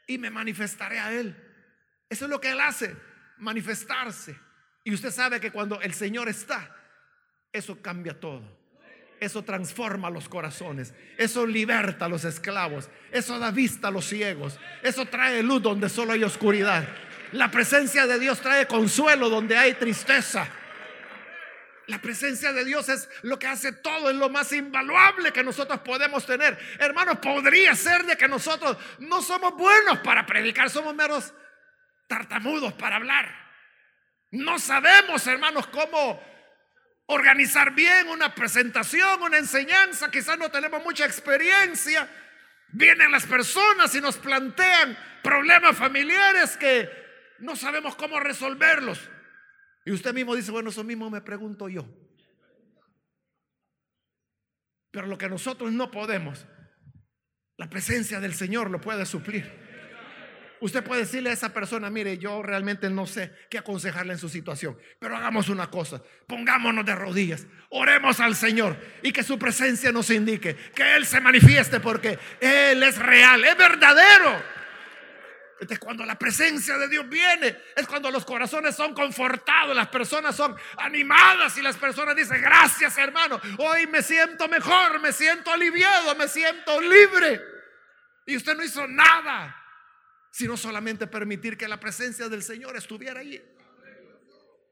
y me manifestaré a Él. Eso es lo que Él hace, manifestarse. Y usted sabe que cuando el Señor está, eso cambia todo. Eso transforma los corazones. Eso liberta a los esclavos. Eso da vista a los ciegos. Eso trae luz donde solo hay oscuridad. La presencia de Dios trae consuelo donde hay tristeza. La presencia de Dios es lo que hace todo, es lo más invaluable que nosotros podemos tener. Hermanos, podría ser de que nosotros no somos buenos para predicar, somos meros tartamudos para hablar. No sabemos, hermanos, cómo organizar bien una presentación, una enseñanza, quizás no tenemos mucha experiencia, Vienen las personas y nos plantean problemas familiares que no sabemos cómo resolverlos. Y usted mismo dice, bueno, eso mismo me pregunto yo. Pero lo que nosotros no podemos, la presencia del Señor lo puede suplir. Usted puede decirle a esa persona, mire, yo realmente no sé qué aconsejarle en su situación, pero hagamos una cosa, pongámonos de rodillas, oremos al Señor y que su presencia nos indique, que Él se manifieste porque Él es real, es verdadero. Entonces, cuando la presencia de Dios viene, es cuando los corazones son confortados, las personas son animadas y las personas dicen, gracias hermano, hoy me siento mejor, me siento aliviado, me siento libre. Y usted no hizo nada sino solamente permitir que la presencia del Señor estuviera ahí.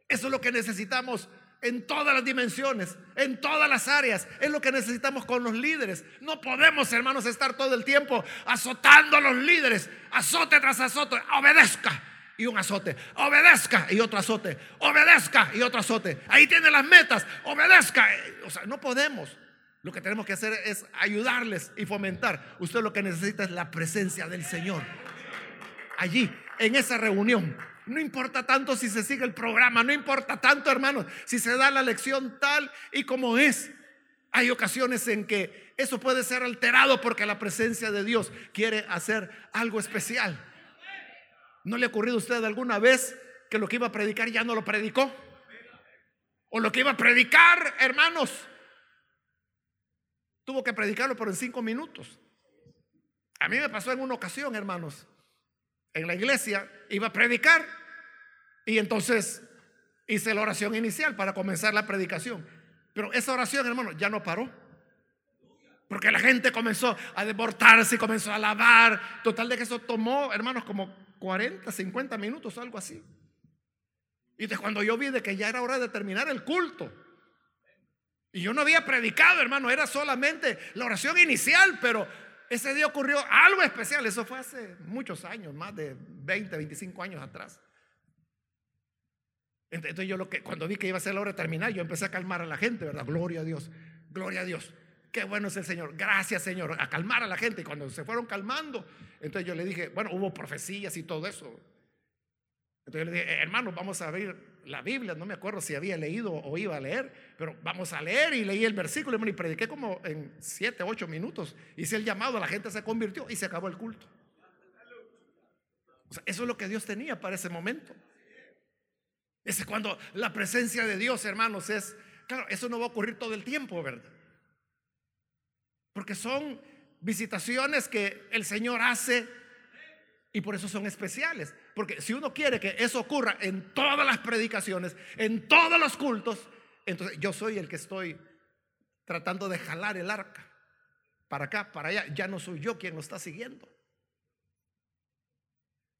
Eso es lo que necesitamos en todas las dimensiones, en todas las áreas. Es lo que necesitamos con los líderes. No podemos, hermanos, estar todo el tiempo azotando a los líderes, azote tras azote, obedezca. Y un azote, obedezca y otro azote, obedezca y otro azote. Ahí tiene las metas, obedezca. O sea, no podemos. Lo que tenemos que hacer es ayudarles y fomentar. Usted lo que necesita es la presencia del Señor allí, en esa reunión. No importa tanto si se sigue el programa, no importa tanto, hermanos, si se da la lección tal y como es. Hay ocasiones en que eso puede ser alterado porque la presencia de Dios quiere hacer algo especial. ¿No le ha ocurrido a usted alguna vez que lo que iba a predicar ya no lo predicó? O lo que iba a predicar, hermanos, tuvo que predicarlo por en cinco minutos. A mí me pasó en una ocasión, hermanos en la iglesia, iba a predicar y entonces hice la oración inicial para comenzar la predicación. Pero esa oración, hermano, ya no paró. Porque la gente comenzó a deportarse y comenzó a alabar. Total de que eso tomó, hermanos, como 40, 50 minutos, algo así. Y de cuando yo vi de que ya era hora de terminar el culto. Y yo no había predicado, hermano, era solamente la oración inicial, pero ese día ocurrió algo especial. Eso fue hace muchos años, más de 20, 25 años atrás. Entonces yo lo que cuando vi que iba a ser la hora de terminar, yo empecé a calmar a la gente, ¿verdad? Gloria a Dios, gloria a Dios. Qué bueno es el Señor. Gracias, Señor. A calmar a la gente. Y cuando se fueron calmando, entonces yo le dije, bueno, hubo profecías y todo eso. Entonces yo le dije, hermano, vamos a abrir la Biblia. No me acuerdo si había leído o iba a leer, pero vamos a leer y leí el versículo y prediqué como en siete, ocho minutos. Hice el llamado, la gente se convirtió y se acabó el culto. eso es lo que Dios tenía para ese momento. Ese cuando la presencia de Dios, hermanos, es, claro, eso no va a ocurrir todo el tiempo, ¿verdad? Porque son visitaciones que el Señor hace y por eso son especiales. Porque si uno quiere que eso ocurra en todas las predicaciones, en todos los cultos, entonces yo soy el que estoy tratando de jalar el arca para acá, para allá. Ya no soy yo quien lo está siguiendo.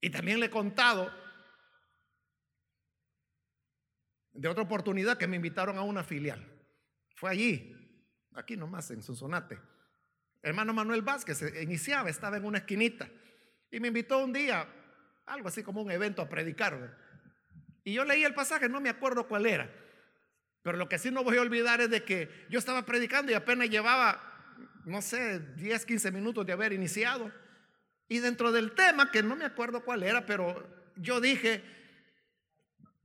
Y también le he contado de otra oportunidad que me invitaron a una filial. Fue allí, aquí nomás en Sonsonate. Hermano Manuel Vázquez iniciaba, estaba en una esquinita. Y me invitó un día, algo así como un evento a predicar. Y yo leí el pasaje, no me acuerdo cuál era. Pero lo que sí no voy a olvidar es de que yo estaba predicando y apenas llevaba, no sé, 10, 15 minutos de haber iniciado. Y dentro del tema, que no me acuerdo cuál era, pero yo dije,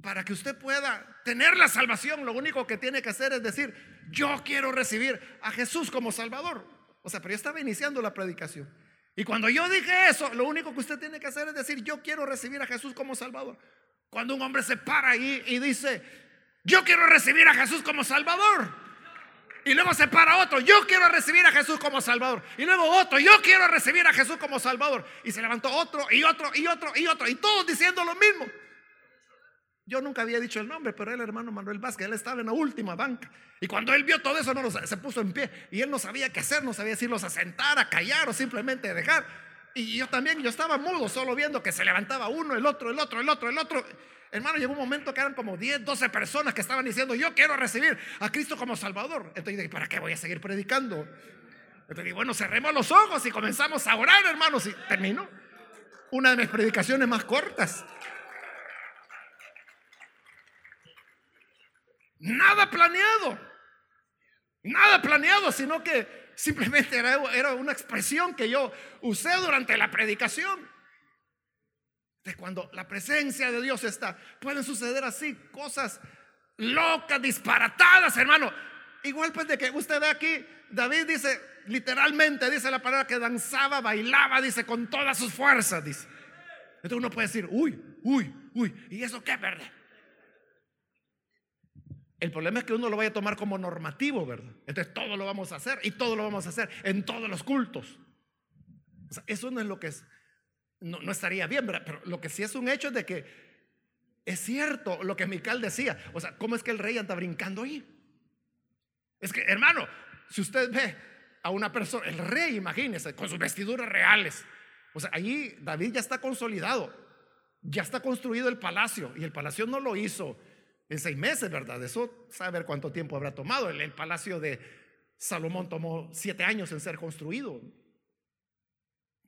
para que usted pueda tener la salvación, lo único que tiene que hacer es decir, yo quiero recibir a Jesús como Salvador. O sea, pero yo estaba iniciando la predicación. Y cuando yo dije eso, lo único que usted tiene que hacer es decir, yo quiero recibir a Jesús como Salvador. Cuando un hombre se para y dice, yo quiero recibir a Jesús como Salvador. Y luego se para otro, yo quiero recibir a Jesús como Salvador. Y luego otro, yo quiero recibir a Jesús como Salvador. Y se levantó otro y otro y otro y otro. Y todos diciendo lo mismo. Yo nunca había dicho el nombre, pero el hermano Manuel Vázquez, él estaba en la última banca. Y cuando él vio todo eso, no, se puso en pie. Y él no sabía qué hacer, no sabía si los a sentar, a callar o simplemente dejar. Y yo también, yo estaba mudo, solo viendo que se levantaba uno, el otro, el otro, el otro, el otro. Hermano, llegó un momento que eran como 10, 12 personas que estaban diciendo, yo quiero recibir a Cristo como Salvador. Entonces dije, ¿para qué voy a seguir predicando? Entonces dije, bueno, cerremos los ojos y comenzamos a orar, hermanos. Y terminó. Una de mis predicaciones más cortas. Nada planeado. Nada planeado, sino que Simplemente era, era una expresión que yo usé durante la predicación. De cuando la presencia de Dios está, pueden suceder así cosas locas, disparatadas, hermano. Igual pues de que usted ve aquí, David dice, literalmente dice la palabra que danzaba, bailaba, dice, con todas sus fuerzas, dice. Entonces uno puede decir, uy, uy, uy, ¿y eso qué, verdad? El problema es que uno lo vaya a tomar como normativo, ¿verdad? Entonces todo lo vamos a hacer y todo lo vamos a hacer en todos los cultos. O sea, eso no es lo que es, no, estaría bien, ¿verdad? Pero lo que sí es un hecho es de que es cierto lo que Mical decía. O sea, ¿cómo es que el rey anda brincando ahí? Es que, hermano, si usted ve a una persona, el rey, imagínese, con sus vestiduras reales. O sea, allí David ya está consolidado, ya está construido el palacio y el palacio no lo hizo en seis meses, ¿verdad? Eso saber cuánto tiempo habrá tomado. El, palacio de Salomón tomó siete años en ser construido.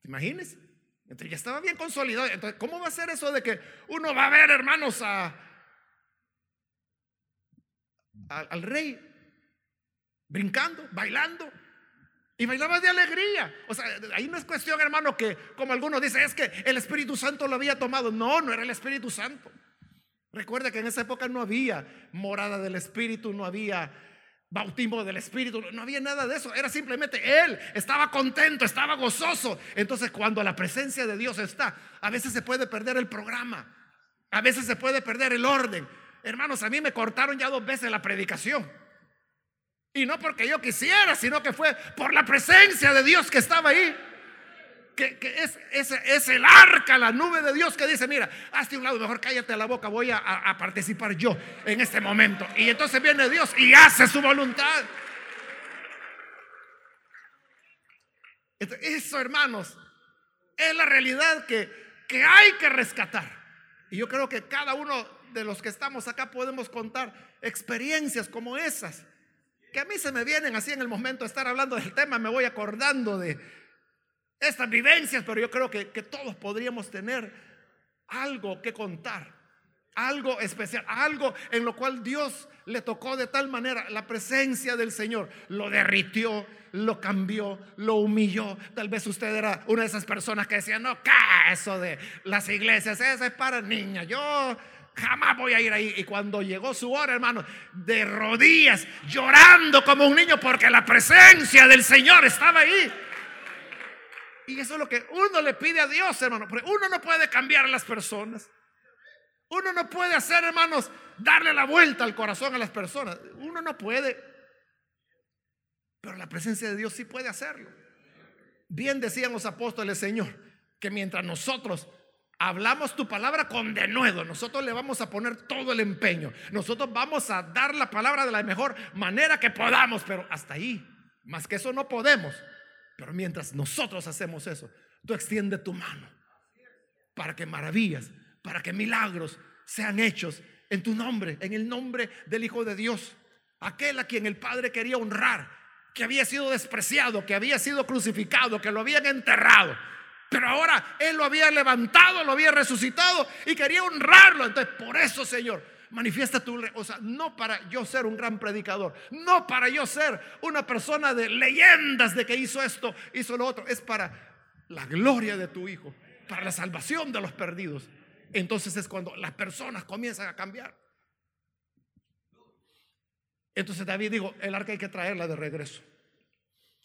Imagínese. Entonces ya estaba bien consolidado. Entonces, ¿cómo va a ser eso de que uno va a ver, hermanos, a, al rey brincando, bailando? Y bailaba de alegría. O sea, ahí no es cuestión, hermano, que como algunos dicen, es que el Espíritu Santo lo había tomado. No, no era el Espíritu Santo. Recuerda que en esa época no había morada del Espíritu, no había bautismo del Espíritu, no había nada de eso, era simplemente Él, estaba contento, estaba gozoso. Entonces cuando la presencia de Dios está, a veces se puede perder el programa, a veces se puede perder el orden. Hermanos, a mí me cortaron ya dos veces la predicación. Y no porque yo quisiera, sino que fue por la presencia de Dios que estaba ahí que, es, es, el arca, la nube de Dios que dice, mira, hazte un lado, mejor cállate la boca, voy a, a participar yo en este momento. Y entonces viene Dios y hace su voluntad. Eso, hermanos, es la realidad que, que hay que rescatar. Y yo creo que cada uno de los que estamos acá podemos contar experiencias como esas, que a mí se me vienen así en el momento de estar hablando del tema, me voy acordando de, estas vivencias, pero yo creo que, que todos podríamos tener algo que contar, algo especial, algo en lo cual Dios le tocó de tal manera, la presencia del Señor lo derritió, lo cambió, lo humilló. Tal vez usted era una de esas personas que decían, no, ¿qué eso de las iglesias? Eso es para niñas. Yo jamás voy a ir ahí. Y cuando llegó su hora, hermano, de rodillas, llorando como un niño porque la presencia del Señor estaba ahí. Y eso es lo que uno le pide a Dios, hermano. Porque uno no puede cambiar a las personas. Uno no puede hacer, hermanos, darle la vuelta al corazón a las personas. Uno no puede. Pero la presencia de Dios sí puede hacerlo. Bien decían los apóstoles, Señor, que mientras nosotros hablamos tu palabra con denuedo, nosotros le vamos a poner todo el empeño. Nosotros vamos a dar la palabra de la mejor manera que podamos, pero hasta ahí. Más que eso no podemos. Pero mientras nosotros hacemos eso, tú extiende tu mano para que maravillas, para que milagros sean hechos en tu nombre, en el nombre del Hijo de Dios, aquel a quien el Padre quería honrar, que había sido despreciado, que había sido crucificado, que lo habían enterrado. Pero ahora Él lo había levantado, lo había resucitado y quería honrarlo. Entonces, por eso, Señor, manifiesta tu, o sea, no para yo ser un gran predicador, no para yo ser una persona de leyendas de que hizo esto, hizo lo otro, es para la gloria de tu Hijo, para la salvación de los perdidos. Entonces es cuando las personas comienzan a cambiar. Entonces David dijo, el arca hay que traerla de regreso.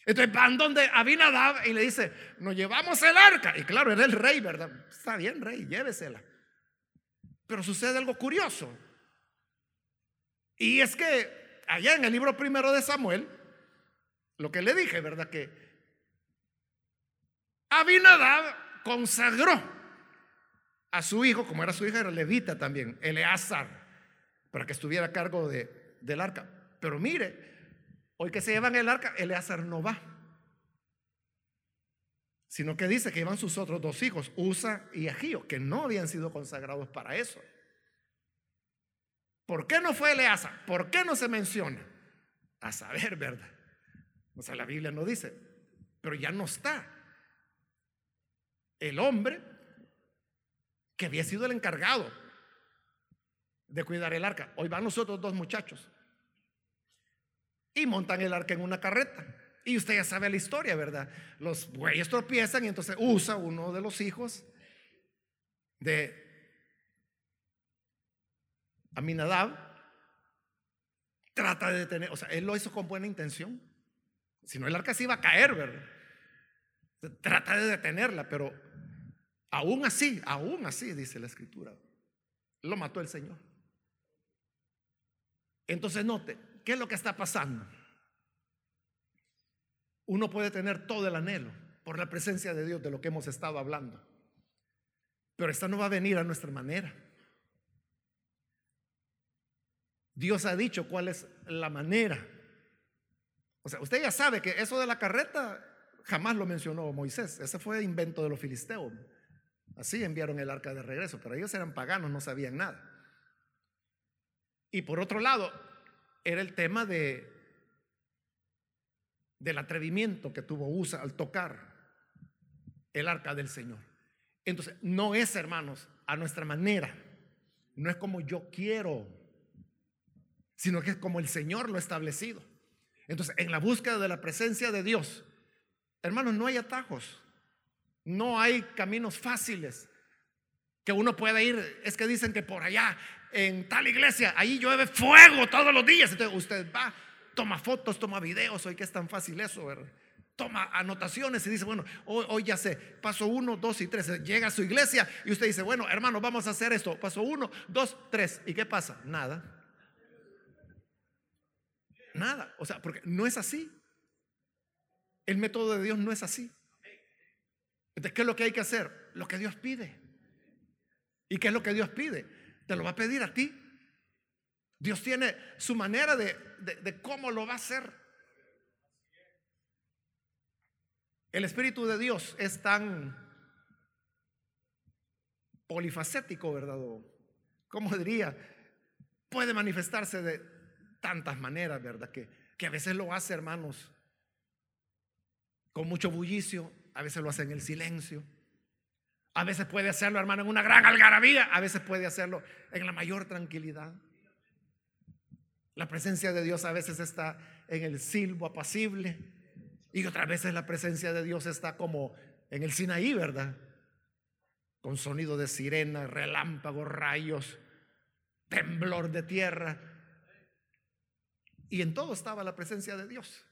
Entonces van donde Abinadab y le dice, nos llevamos el arca. Y claro, era el rey, ¿verdad? Está bien, rey, llévesela. Pero sucede algo curioso. Y es que allá en el libro primero de Samuel, lo que le dije, ¿verdad? Que Abinadab consagró a su hijo, como era su hija, era levita también, Eleazar, para que estuviera a cargo de, del arca. Pero mire, hoy que se llevan el arca, Eleazar no va. Sino que dice que iban sus otros dos hijos, Usa y Agío, que no habían sido consagrados para eso. ¿Por qué no fue Eleazar? ¿Por qué no se menciona? A saber, ¿verdad? O sea, la Biblia no dice, pero ya no está. El hombre que había sido el encargado de cuidar el arca. Hoy van los otros dos muchachos y montan el arca en una carreta Y usted ya sabe la historia, ¿verdad? Los bueyes tropiezan y entonces usa uno de los hijos de Aminadab, trata de detener, o sea, él lo hizo con buena intención. Si no, el arca se iba a caer, ¿verdad? Trata de detenerla, pero aún así, aún así, dice la escritura, lo mató el Señor. Entonces note, ¿qué es lo que está pasando? Uno puede tener todo el anhelo por la presencia de Dios de lo que hemos estado hablando, pero esta no va a venir a nuestra manera. Dios ha dicho cuál es la manera. O sea, usted ya sabe que eso de la carreta jamás lo mencionó Moisés. Ese fue invento de los filisteos. Así enviaron el arca de regreso, pero ellos eran paganos, no sabían nada. Y por otro lado, era el tema de del atrevimiento que tuvo Usa al tocar el arca del Señor. Entonces, no es, hermanos, a nuestra manera, no es como yo quiero, sino que es como el Señor lo ha establecido. Entonces, en la búsqueda de la presencia de Dios, hermanos, no hay atajos, no hay caminos fáciles que uno pueda ir. Es que dicen que por allá, en tal iglesia, ahí llueve fuego todos los días. Entonces, usted va, toma fotos, toma videos, hoy que es tan fácil eso. Toma anotaciones y dice, bueno, hoy, hoy, ya sé, paso uno, dos y tres. Llega a su iglesia y usted dice, bueno, hermano, vamos a hacer esto. Paso uno, dos, tres. ¿Y qué pasa? Nada. Nada. O sea, porque no es así. El método de Dios no es así. Entonces, ¿qué es lo que hay que hacer? Lo que Dios pide. ¿Y qué es lo que Dios pide? Te lo va a pedir a ti. Dios tiene su manera de, de, cómo lo va a hacer. El Espíritu de Dios es tan polifacético, ¿verdad? ¿Cómo diría? Puede manifestarse de tantas maneras, ¿verdad? Que, que a veces lo hace, hermanos, con mucho bullicio, a veces lo hace en el silencio, a veces puede hacerlo, hermano, en una gran algarabía, a veces puede hacerlo en la mayor tranquilidad. La presencia de Dios a veces está en el silbo apacible y otras veces la presencia de Dios está como en el Sinaí, ¿verdad? Con sonido de sirena, relámpagos, rayos, temblor de tierra. Y en todo estaba la presencia de Dios.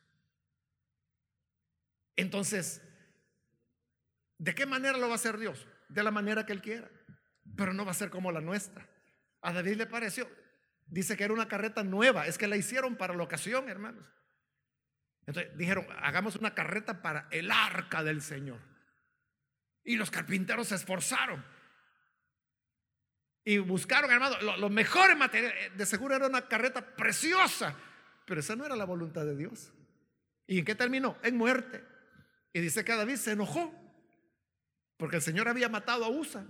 Entonces, ¿de qué manera lo va a hacer Dios? De la manera que Él quiera. Pero no va a ser como la nuestra. A David le pareció, dice que era una carreta nueva, es que la hicieron para la ocasión, hermanos. Entonces dijeron, hagamos una carreta para el arca del Señor. Y los carpinteros se esforzaron. Y buscaron, hermanos, los mejores materiales. De seguro era una carreta preciosa. Pero esa no era la voluntad de Dios. ¿Y en qué terminó? En muerte. Y dice que David se enojó porque el Señor había matado a Usa.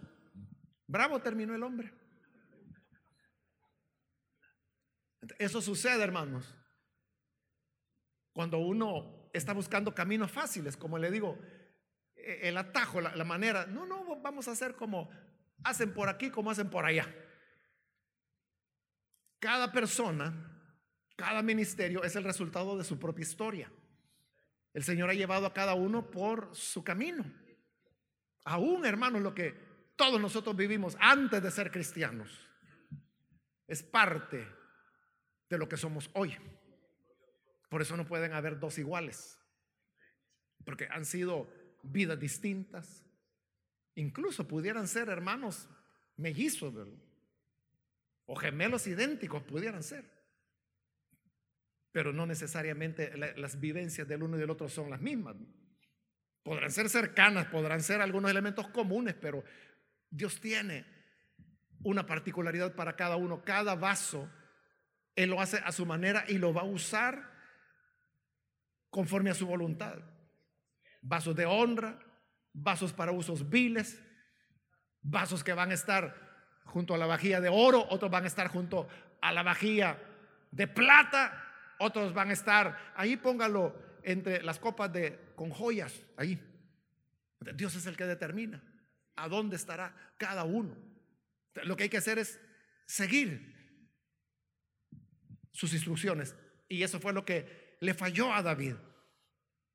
Bravo terminó el hombre. Eso sucede, hermanos, cuando uno está buscando caminos fáciles, como le digo, e, el atajo, la, la manera. No, no, vamos a hacer como hacen por aquí, como hacen por allá. Cada persona cada ministerio es el resultado de su propia historia. El Señor ha llevado a cada uno por su camino. Aún, hermanos, lo que todos nosotros vivimos antes de ser cristianos es parte de lo que somos hoy. Por eso no pueden haber dos iguales, porque han sido vidas distintas. Incluso pudieran ser hermanos mellizos o gemelos idénticos, pudieran ser pero no necesariamente las vivencias del uno y del otro son las mismas. Podrán ser cercanas, podrán ser algunos elementos comunes, pero Dios tiene una particularidad para cada uno. Cada vaso, Él lo hace a su manera y lo va a usar conforme a su voluntad. Vasos de honra, vasos para usos viles, vasos que van a estar junto a la vajilla de oro, otros van a estar junto a la vajilla de plata, otros van a estar, ahí póngalo entre las copas de con joyas, ahí. Dios es el que determina a dónde estará cada uno. Lo que hay que hacer es seguir sus instrucciones. Y eso fue lo que le falló a David.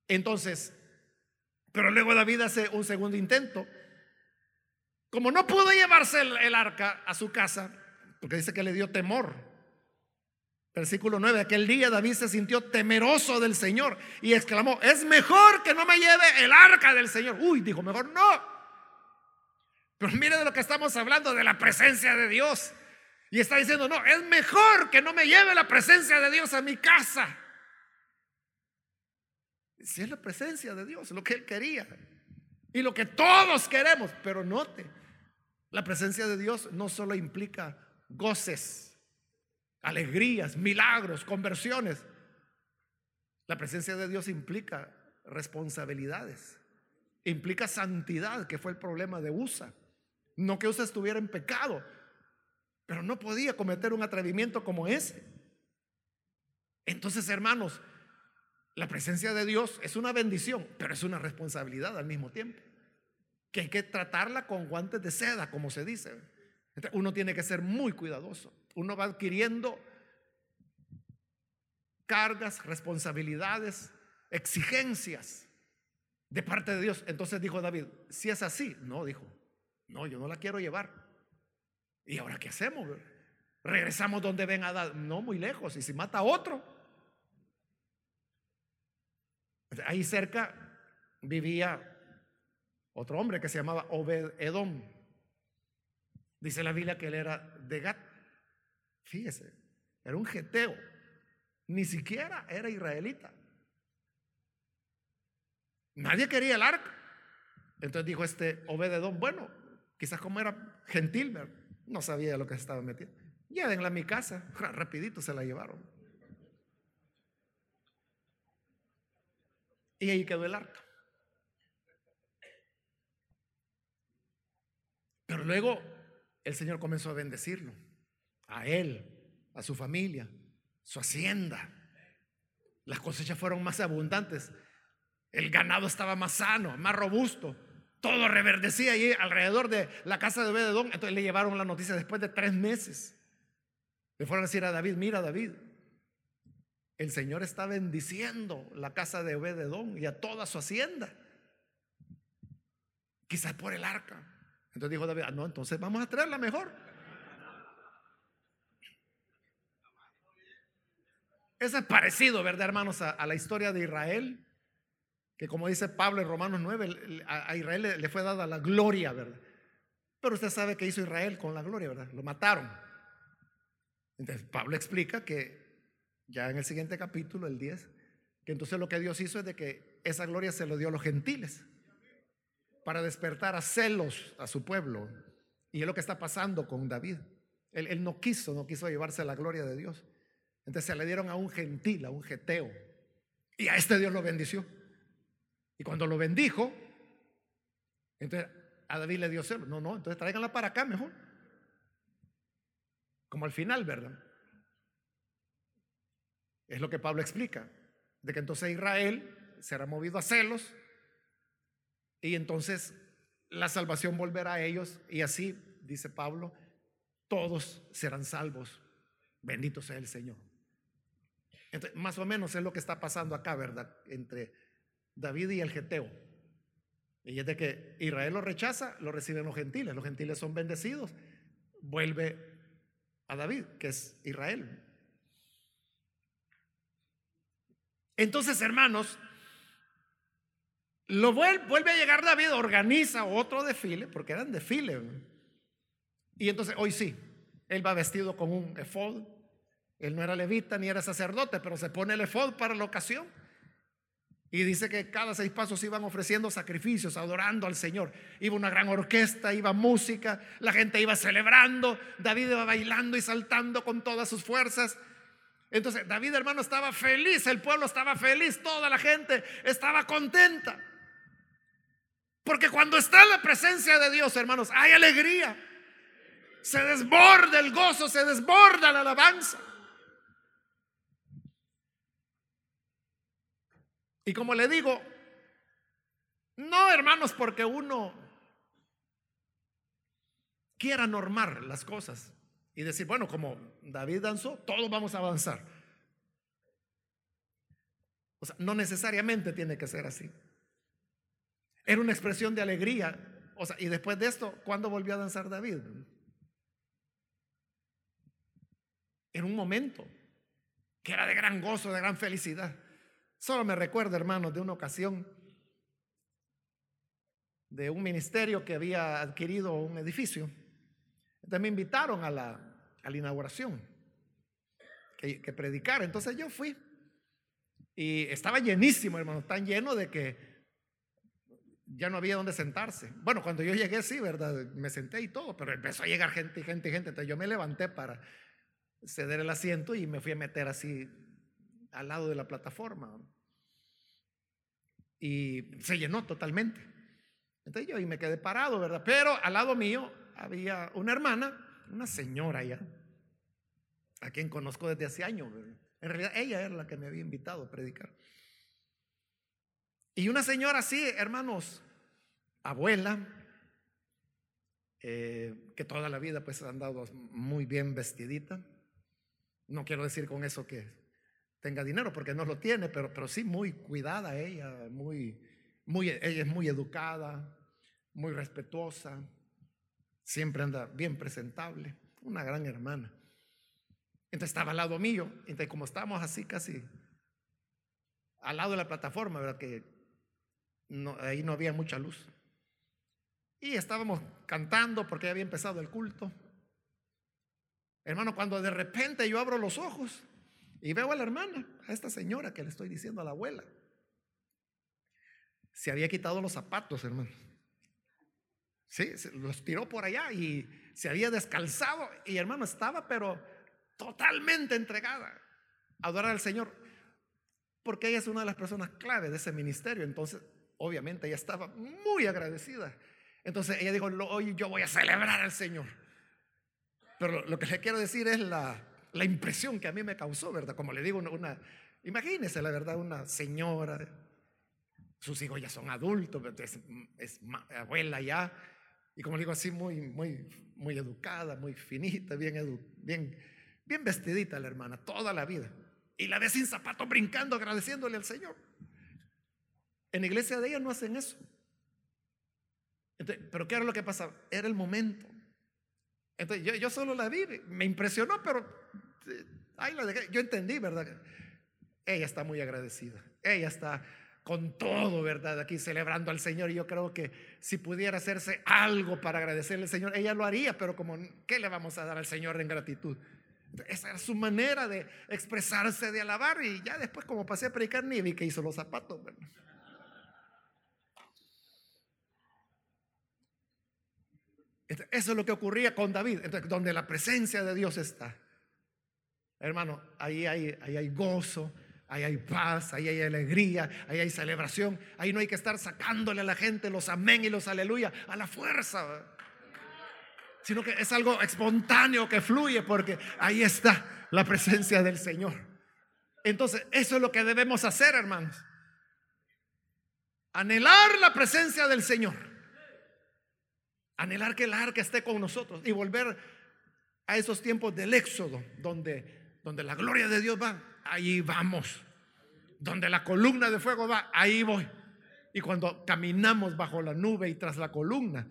Entonces, pero luego David hace un segundo intento. Como no pudo llevarse el, arca a su casa, porque dice que le dio temor. Versículo 9, aquel día David se sintió temeroso del Señor y exclamó, es mejor que no me lleve el arca del Señor. Uy, dijo, mejor no. Pero mire de lo que estamos hablando, de la presencia de Dios. Y está diciendo, no, es mejor que no me lleve la presencia de Dios a mi casa. Si es la presencia de Dios, lo que él quería. Y lo que todos queremos. Pero note, la presencia de Dios no solo implica goces, alegrías, milagros, conversiones. La presencia de Dios implica responsabilidades. Implica santidad, que fue el problema de USA. No que USA estuviera en pecado, pero no podía cometer un atrevimiento como ese. Entonces, hermanos, la presencia de Dios es una bendición, pero es una responsabilidad al mismo tiempo. Que hay que tratarla con guantes de seda, como se dice. Uno tiene que ser muy cuidadoso. Uno va adquiriendo cargas, responsabilidades, exigencias de parte de Dios. Entonces dijo David, si es así, no, dijo, no, yo no la quiero llevar. ¿Y ahora qué hacemos? Regresamos donde ven a dar, no muy lejos, y si mata a otro. Ahí cerca vivía otro hombre que se llamaba Obed Edom. Dice la Biblia que él era de Gat. Fíjese, era un geteo. Ni siquiera era israelita. Nadie quería el arca. Entonces dijo este Obed Edom, bueno, quizás como era gentil. No sabía lo que estaba metiendo. Llévenla a mi casa. Rapidito se la llevaron. Y ahí quedó el arca. Pero luego el Señor comenzó a bendecirlo. A él, a su familia, su hacienda. Las cosechas fueron más abundantes. El ganado estaba más sano, más robusto. Todo reverdecía allí alrededor de la casa de Obededón. Entonces le llevaron la noticia después de tres meses. Le fueron a decir a David, mira David, el Señor está bendiciendo la casa de Obededón y a toda su hacienda. Quizás por el arca. Entonces dijo David, ah, no, entonces vamos a traerla mejor. Eso es parecido, ¿verdad, hermanos, a la historia de Israel que como dice Pablo en Romanos 9, a Israel le fue dada la gloria, ¿verdad? Pero usted sabe que hizo Israel con la gloria, ¿verdad? Lo mataron. Entonces Pablo explica que ya en el siguiente capítulo, el 10, que entonces lo que Dios hizo es de que esa gloria se lo dio a los gentiles para despertar a celos a su pueblo. Y es lo que está pasando con David. Él, él no quiso, no quiso llevarse la gloria de Dios. Entonces se le dieron a un gentil, a un geteo. Y a este Dios lo bendició. Y cuando lo bendijo, entonces a David le dio celo. No, no, entonces tráiganla para acá mejor. Como al final, ¿verdad? Es lo que Pablo explica. De que entonces Israel será movido a celos y entonces la salvación volverá a ellos y así, dice Pablo, todos serán salvos. Bendito sea el Señor. Entonces, más o menos es lo que está pasando acá, ¿verdad? Entre David y el Geteo. Y es de que Israel lo rechaza, lo reciben los gentiles. Los gentiles son bendecidos. Vuelve a David, que es Israel. Entonces, hermanos, lo vuelve, vuelve a llegar David, organiza otro desfile, porque eran desfiles. Y entonces, hoy sí, él va vestido con un efod. Él no era levita ni era sacerdote, pero se pone el efod para la ocasión. Y dice que cada seis pasos iban ofreciendo sacrificios, adorando al Señor. Iba una gran orquesta, iba música, la gente iba celebrando, David iba bailando y saltando con todas sus fuerzas. Entonces David hermano estaba feliz, el pueblo estaba feliz, toda la gente estaba contenta. Porque cuando está en la presencia de Dios, hermanos, hay alegría. Se desborda el gozo, se desborda la alabanza. Y como le digo, no hermanos, porque uno quiera normar las cosas y decir, bueno, como David danzó, todos vamos a avanzar. O sea, no necesariamente tiene que ser así. Era una expresión de alegría. O sea, y después de esto, ¿cuándo volvió a danzar David? En un momento que era de gran gozo, de gran felicidad. Solo me recuerdo, hermanos, de una ocasión de un ministerio que había adquirido un edificio. Entonces me invitaron a la, a la inauguración, que, predicara. Entonces yo fui y estaba llenísimo, hermano, tan lleno de que ya no había donde sentarse. Bueno, cuando yo llegué, sí, ¿verdad? Me senté y todo, pero empezó a llegar gente y gente y gente. Entonces yo me levanté para ceder el asiento y me fui a meter así al lado de la plataforma. Y se llenó totalmente. Entonces yo me quedé parado, ¿verdad? Pero al lado mío había una hermana, una señora ya, a quien conozco desde hace años. En realidad ella era la que me había invitado a predicar. Y una señora así, hermanos, abuela, eh, que toda la vida pues ha andado muy bien vestidita. No quiero decir con eso que tenga dinero, porque no lo tiene, pero, pero sí muy cuidada ella, muy, muy, ella es muy educada, muy respetuosa, siempre anda bien presentable, una gran hermana. Entonces estaba al lado mío, entonces como estábamos así casi al lado de la plataforma, ¿verdad? Que ahí no había mucha luz. Y estábamos cantando porque había empezado el culto. Hermano, cuando de repente yo abro los ojos y veo a la hermana, a esta señora que le estoy diciendo a la abuela, se había quitado los zapatos, hermano. Sí, los tiró por allá y se había descalzado. Y hermano, estaba pero totalmente entregada a adorar al Señor. Porque ella es una de las personas clave de ese ministerio. Entonces, obviamente, ella estaba muy agradecida. Entonces, ella dijo, hoy yo voy a celebrar al Señor. Pero lo que le quiero decir es la, la impresión que a mí me causó, ¿verdad? Como le digo, una, imagínese la verdad, una señora, sus hijos ya son adultos, es, abuela ya, y como le digo así, muy, muy, muy educada, muy finita, bien, bien, bien vestidita la hermana, toda la vida. Y la ve sin zapatos brincando, agradeciéndole al Señor. En la iglesia de ella no hacen eso. pero ¿qué era lo que pasaba? Era el momento. Entonces yo, solo la vi, me impresionó, pero eh, ahí la dejé. Yo entendí, ¿verdad? Ella está muy agradecida. Ella está con todo, ¿verdad? Aquí celebrando al Señor. Y yo creo que si pudiera hacerse algo para agradecerle al Señor, ella lo haría, pero como, ¿qué le vamos a dar al Señor en gratitud? Esa era su manera de expresarse, de alabar. Y ya después, como pasé a predicar, ni vi que hizo los zapatos. Eso es lo que ocurría con David, Entonces, donde la presencia de Dios está. Hermano, ahí hay, ahí hay gozo, ahí hay paz, ahí hay alegría, ahí hay celebración. Ahí no hay que estar sacándole a la gente los amén y los aleluya a la fuerza, sino que es algo espontáneo que fluye porque ahí está la presencia del Señor. Entonces, eso es lo que debemos hacer, hermanos. Anhelar la presencia del Señor. Anhelar que el arca esté con nosotros y volver a esos tiempos del éxodo donde, donde la gloria de Dios va ahí vamos. Donde la columna de fuego va, ahí voy. Y cuando caminamos bajo la nube y tras la columna,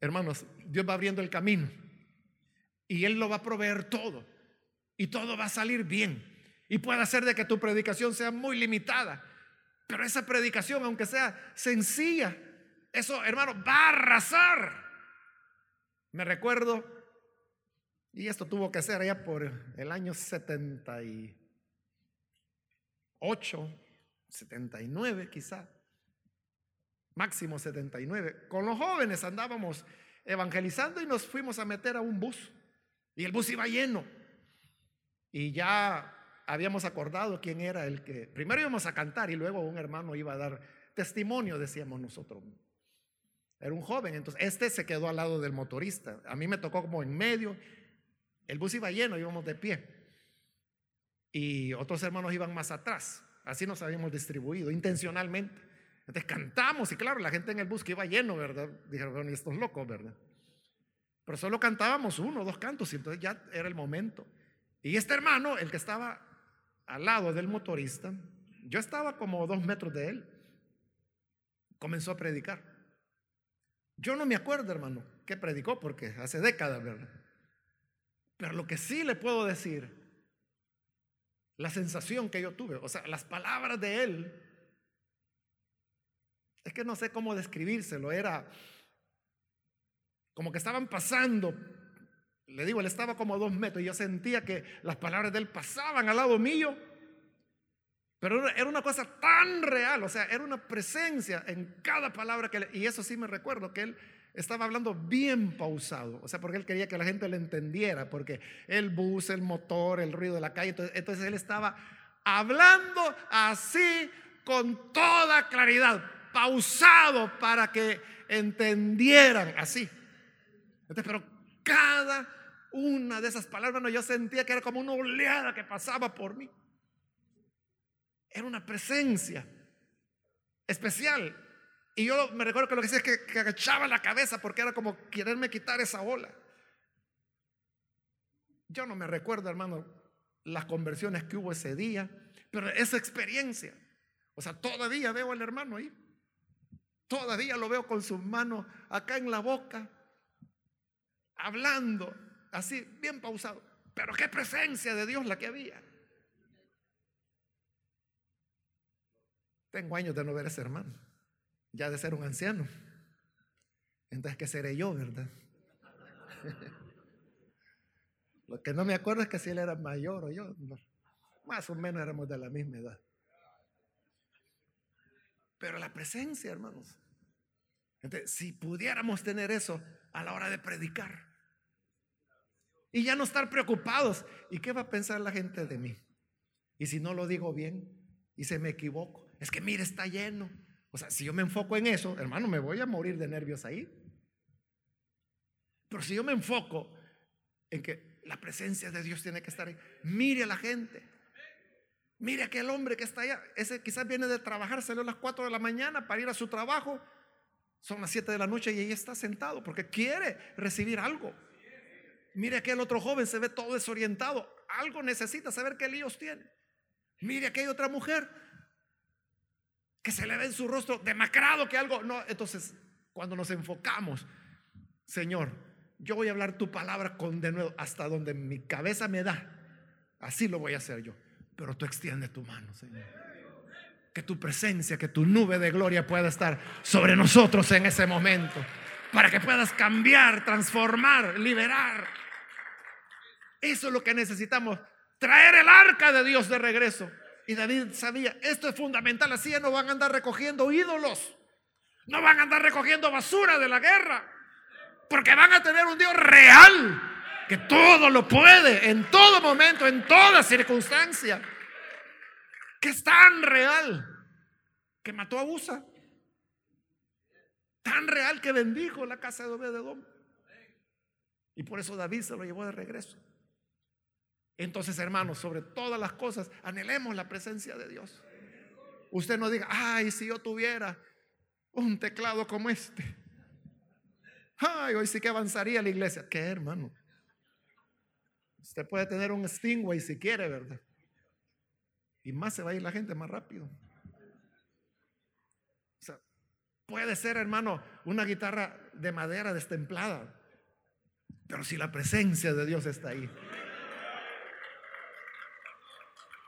hermanos, Dios va abriendo el camino. Y Él lo va a proveer todo. Y todo va a salir bien. Y puede hacer de que tu predicación sea muy limitada. Pero esa predicación, aunque sea sencilla, eso, hermano, va a arrasar. Me recuerdo, y esto tuvo que ser allá por el año 70 y 8, 79 quizá, máximo 79. Con los jóvenes andábamos evangelizando y nos fuimos a meter a un bus. Y el bus iba lleno. Y ya habíamos acordado quién era el que... Primero íbamos a cantar y luego un hermano iba a dar testimonio, decíamos nosotros. Era un joven, entonces este se quedó al lado del motorista. A mí me tocó como en medio. El bus iba lleno, íbamos de pie y otros hermanos iban más atrás. Así nos habíamos distribuido intencionalmente. Entonces cantamos y claro, la gente en el bus que iba lleno, ¿verdad? Dijeron, y estos locos, ¿verdad? Pero solo cantábamos uno o dos cantos y entonces ya era el momento. Y este hermano, el que estaba al lado del motorista, Yo estaba como dos metros de él. Comenzó a predicar. Yo no me acuerdo, hermano, qué predicó, porque hace décadas, ¿verdad? Pero lo que sí le puedo decir, la sensación que yo tuve, o sea, las palabras de él, es que no sé cómo describírselo, era como que estaban pasando, le digo, él estaba como a dos metros y yo sentía que las palabras de él pasaban al lado mío, pero era una cosa tan real, o sea, era una presencia en cada palabra que le, y eso sí me recuerdo que él estaba hablando bien pausado, o sea, porque él quería que la gente le entendiera, porque el bus, el motor, el ruido de la calle, entonces, entonces él estaba hablando así con toda claridad, pausado para que entendieran así. pero cada una de esas palabras, no, yo sentía que era como una oleada que pasaba por mí. Era una presencia especial. Y yo me recuerdo que lo que decía es que, agachaba la cabeza porque era como quererme quitar esa ola. Yo no me recuerdo, hermano, las conversiones que hubo ese día, pero esa experiencia. O sea, todavía veo al hermano ahí. Todavía lo veo con sus manos acá en la boca, hablando así, bien pausado. Pero qué presencia de Dios la que había. Tengo años de no ver a ese hermano, ya de ser un anciano. Entonces, ¿qué seré yo, verdad? Lo que no me acuerdo es que si él era mayor o yo. Más o menos éramos de la misma edad. Pero la presencia, hermanos. Entonces, si pudiéramos tener eso a la hora de predicar y ya no estar preocupados, ¿y qué va a pensar la gente de mí? Y si no lo digo bien y se me equivoco, es que mire, está lleno. O sea, si yo me enfoco en eso, hermano, me voy a morir de nervios ahí. Pero si yo me enfoco en que la presencia de Dios tiene que estar ahí, mire a la gente. Mire aquel hombre que está allá. Ese quizás viene de trabajar, salió a las 4 de la mañana para ir a su trabajo. Son las 7 de la noche y ahí está sentado porque quiere recibir algo. Mire aquel otro joven, se ve todo desorientado. Algo necesita saber qué líos tiene. Mire aquella otra mujer que se le ve en su rostro demacrado que algo. No, entonces, cuando nos enfocamos, Señor, yo voy a hablar tu palabra con de nuevo hasta donde mi cabeza me da. Así lo voy a hacer yo. Pero tú extiende tu mano, Señor. Que tu presencia, que tu nube de gloria pueda estar sobre nosotros en ese momento. Para que puedas cambiar, transformar, liberar. Eso es lo que necesitamos. Traer el arca de Dios de regreso. Y David sabía, esto es fundamental. Así ya no van a andar recogiendo ídolos. No van a andar recogiendo basura de la guerra. Porque van a tener un Dios real que todo lo puede, en todo momento, en toda circunstancia, que es tan real que mató a Usa, tan real que bendijo la casa de Obededón. Y por eso David se lo llevó de regreso. Entonces, hermanos, sobre todas las cosas, anhelemos la presencia de Dios. Usted no diga, ay, si yo tuviera un teclado como este. Ay, hoy sí que avanzaría la iglesia. ¿Qué, hermano? Usted puede tener un Stingway si quiere, ¿verdad? Y más se va a ir la gente más rápido. O sea, puede ser, hermano, una guitarra de madera destemplada. Pero si la presencia de Dios está ahí,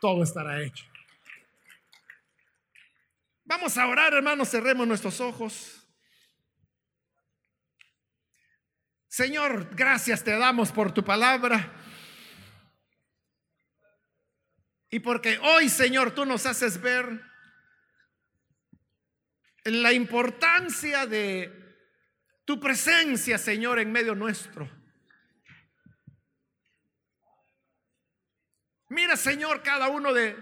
todo estará hecho. Vamos a orar, hermanos, cerremos nuestros ojos. Señor, gracias te damos por tu palabra. Y porque hoy, Señor, tú nos haces ver la importancia de tu presencia, Señor, en medio nuestro. Mira, Señor, cada uno de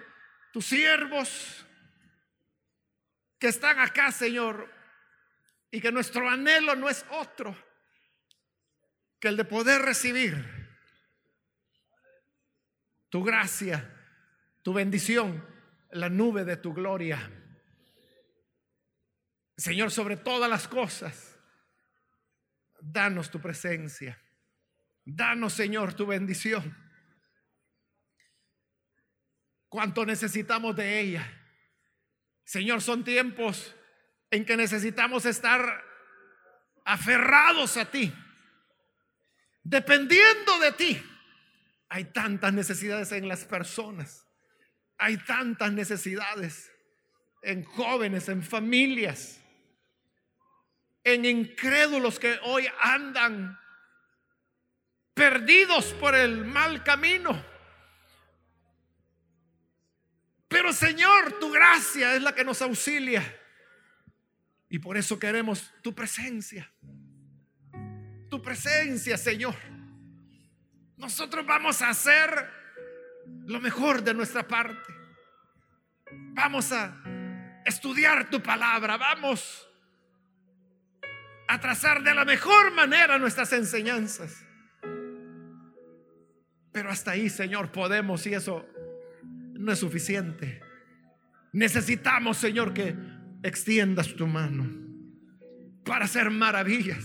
tus siervos que están acá, Señor, y que nuestro anhelo no es otro que el de poder recibir tu gracia tu bendición, la nube de tu gloria. Señor, sobre todas las cosas, danos tu presencia. Danos, Señor, tu bendición. Cuánto necesitamos de ella. Señor, son tiempos en que necesitamos estar aferrados a ti, dependiendo de ti. Hay tantas necesidades en las personas, hay tantas necesidades en jóvenes, en familias, en incrédulos que hoy andan perdidos por el mal camino. Pero Señor, tu gracia es la que nos auxilia. Y por eso queremos tu presencia. Tu presencia, Señor. Nosotros vamos a hacer lo mejor de nuestra parte. Vamos a estudiar tu palabra. Vamos a trazar de la mejor manera nuestras enseñanzas. Pero hasta ahí, Señor, podemos y eso no es suficiente. Necesitamos, Señor, que extiendas tu mano para hacer maravillas,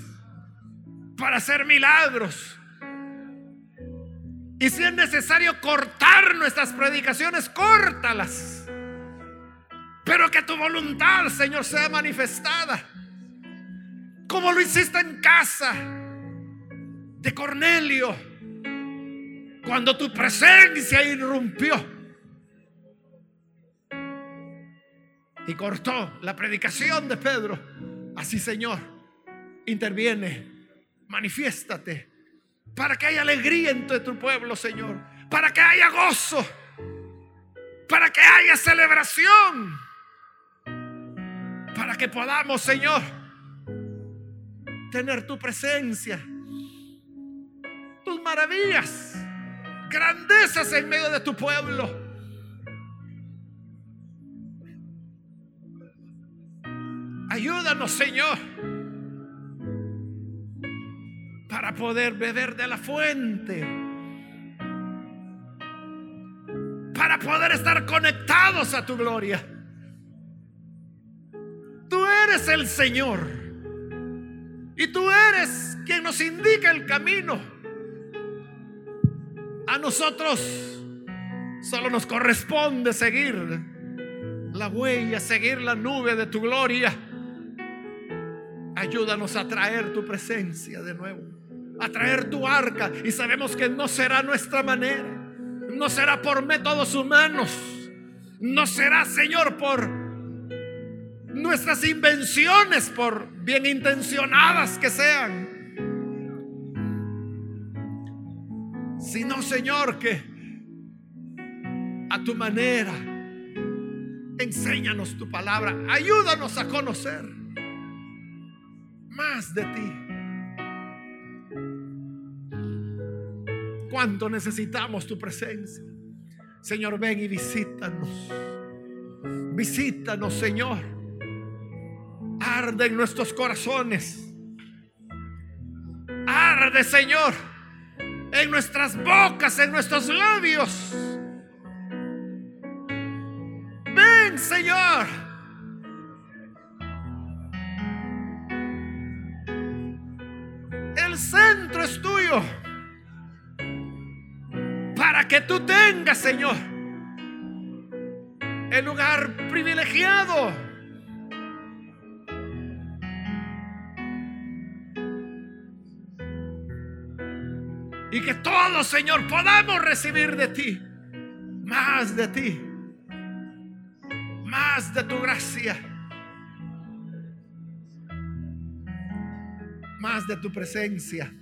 para hacer milagros. Y si es necesario cortar nuestras predicaciones, córtalas. Pero que tu voluntad, Señor, sea manifestada. Como lo hiciste en casa de Cornelio. Cuando tu presencia irrumpió y cortó la predicación de Pedro. Así, Señor, interviene, manifiéstate, para que haya alegría entre tu pueblo, Señor, para que haya gozo, para que haya celebración, para que podamos, Señor, tener tu presencia, tus maravillas, grandezas en medio de tu pueblo. Ayúdanos, Señor, para poder beber de la fuente, para poder estar conectados a tu gloria. Tú eres el Señor y tú eres quien nos indica el camino. A nosotros solo nos corresponde seguir la huella, seguir la nube de tu gloria. Ayúdanos a traer tu presencia de nuevo, a traer tu arca. Y sabemos que no será nuestra manera, no será por métodos humanos, no será, Señor, por nuestras invenciones, por bien intencionadas que sean. Sino, Señor, que a tu manera, enséñanos tu palabra, ayúdanos a conocer más de ti. Cuánto necesitamos tu presencia. Señor, ven y visítanos. Visítanos, Señor. Arde en nuestros corazones. Arde, Señor, en nuestras bocas, en nuestros labios. Ven, Señor. Para que tú tengas, Señor, el lugar privilegiado. Y que todos, Señor, podamos recibir de ti más de ti, más de tu gracia más de tu presencia.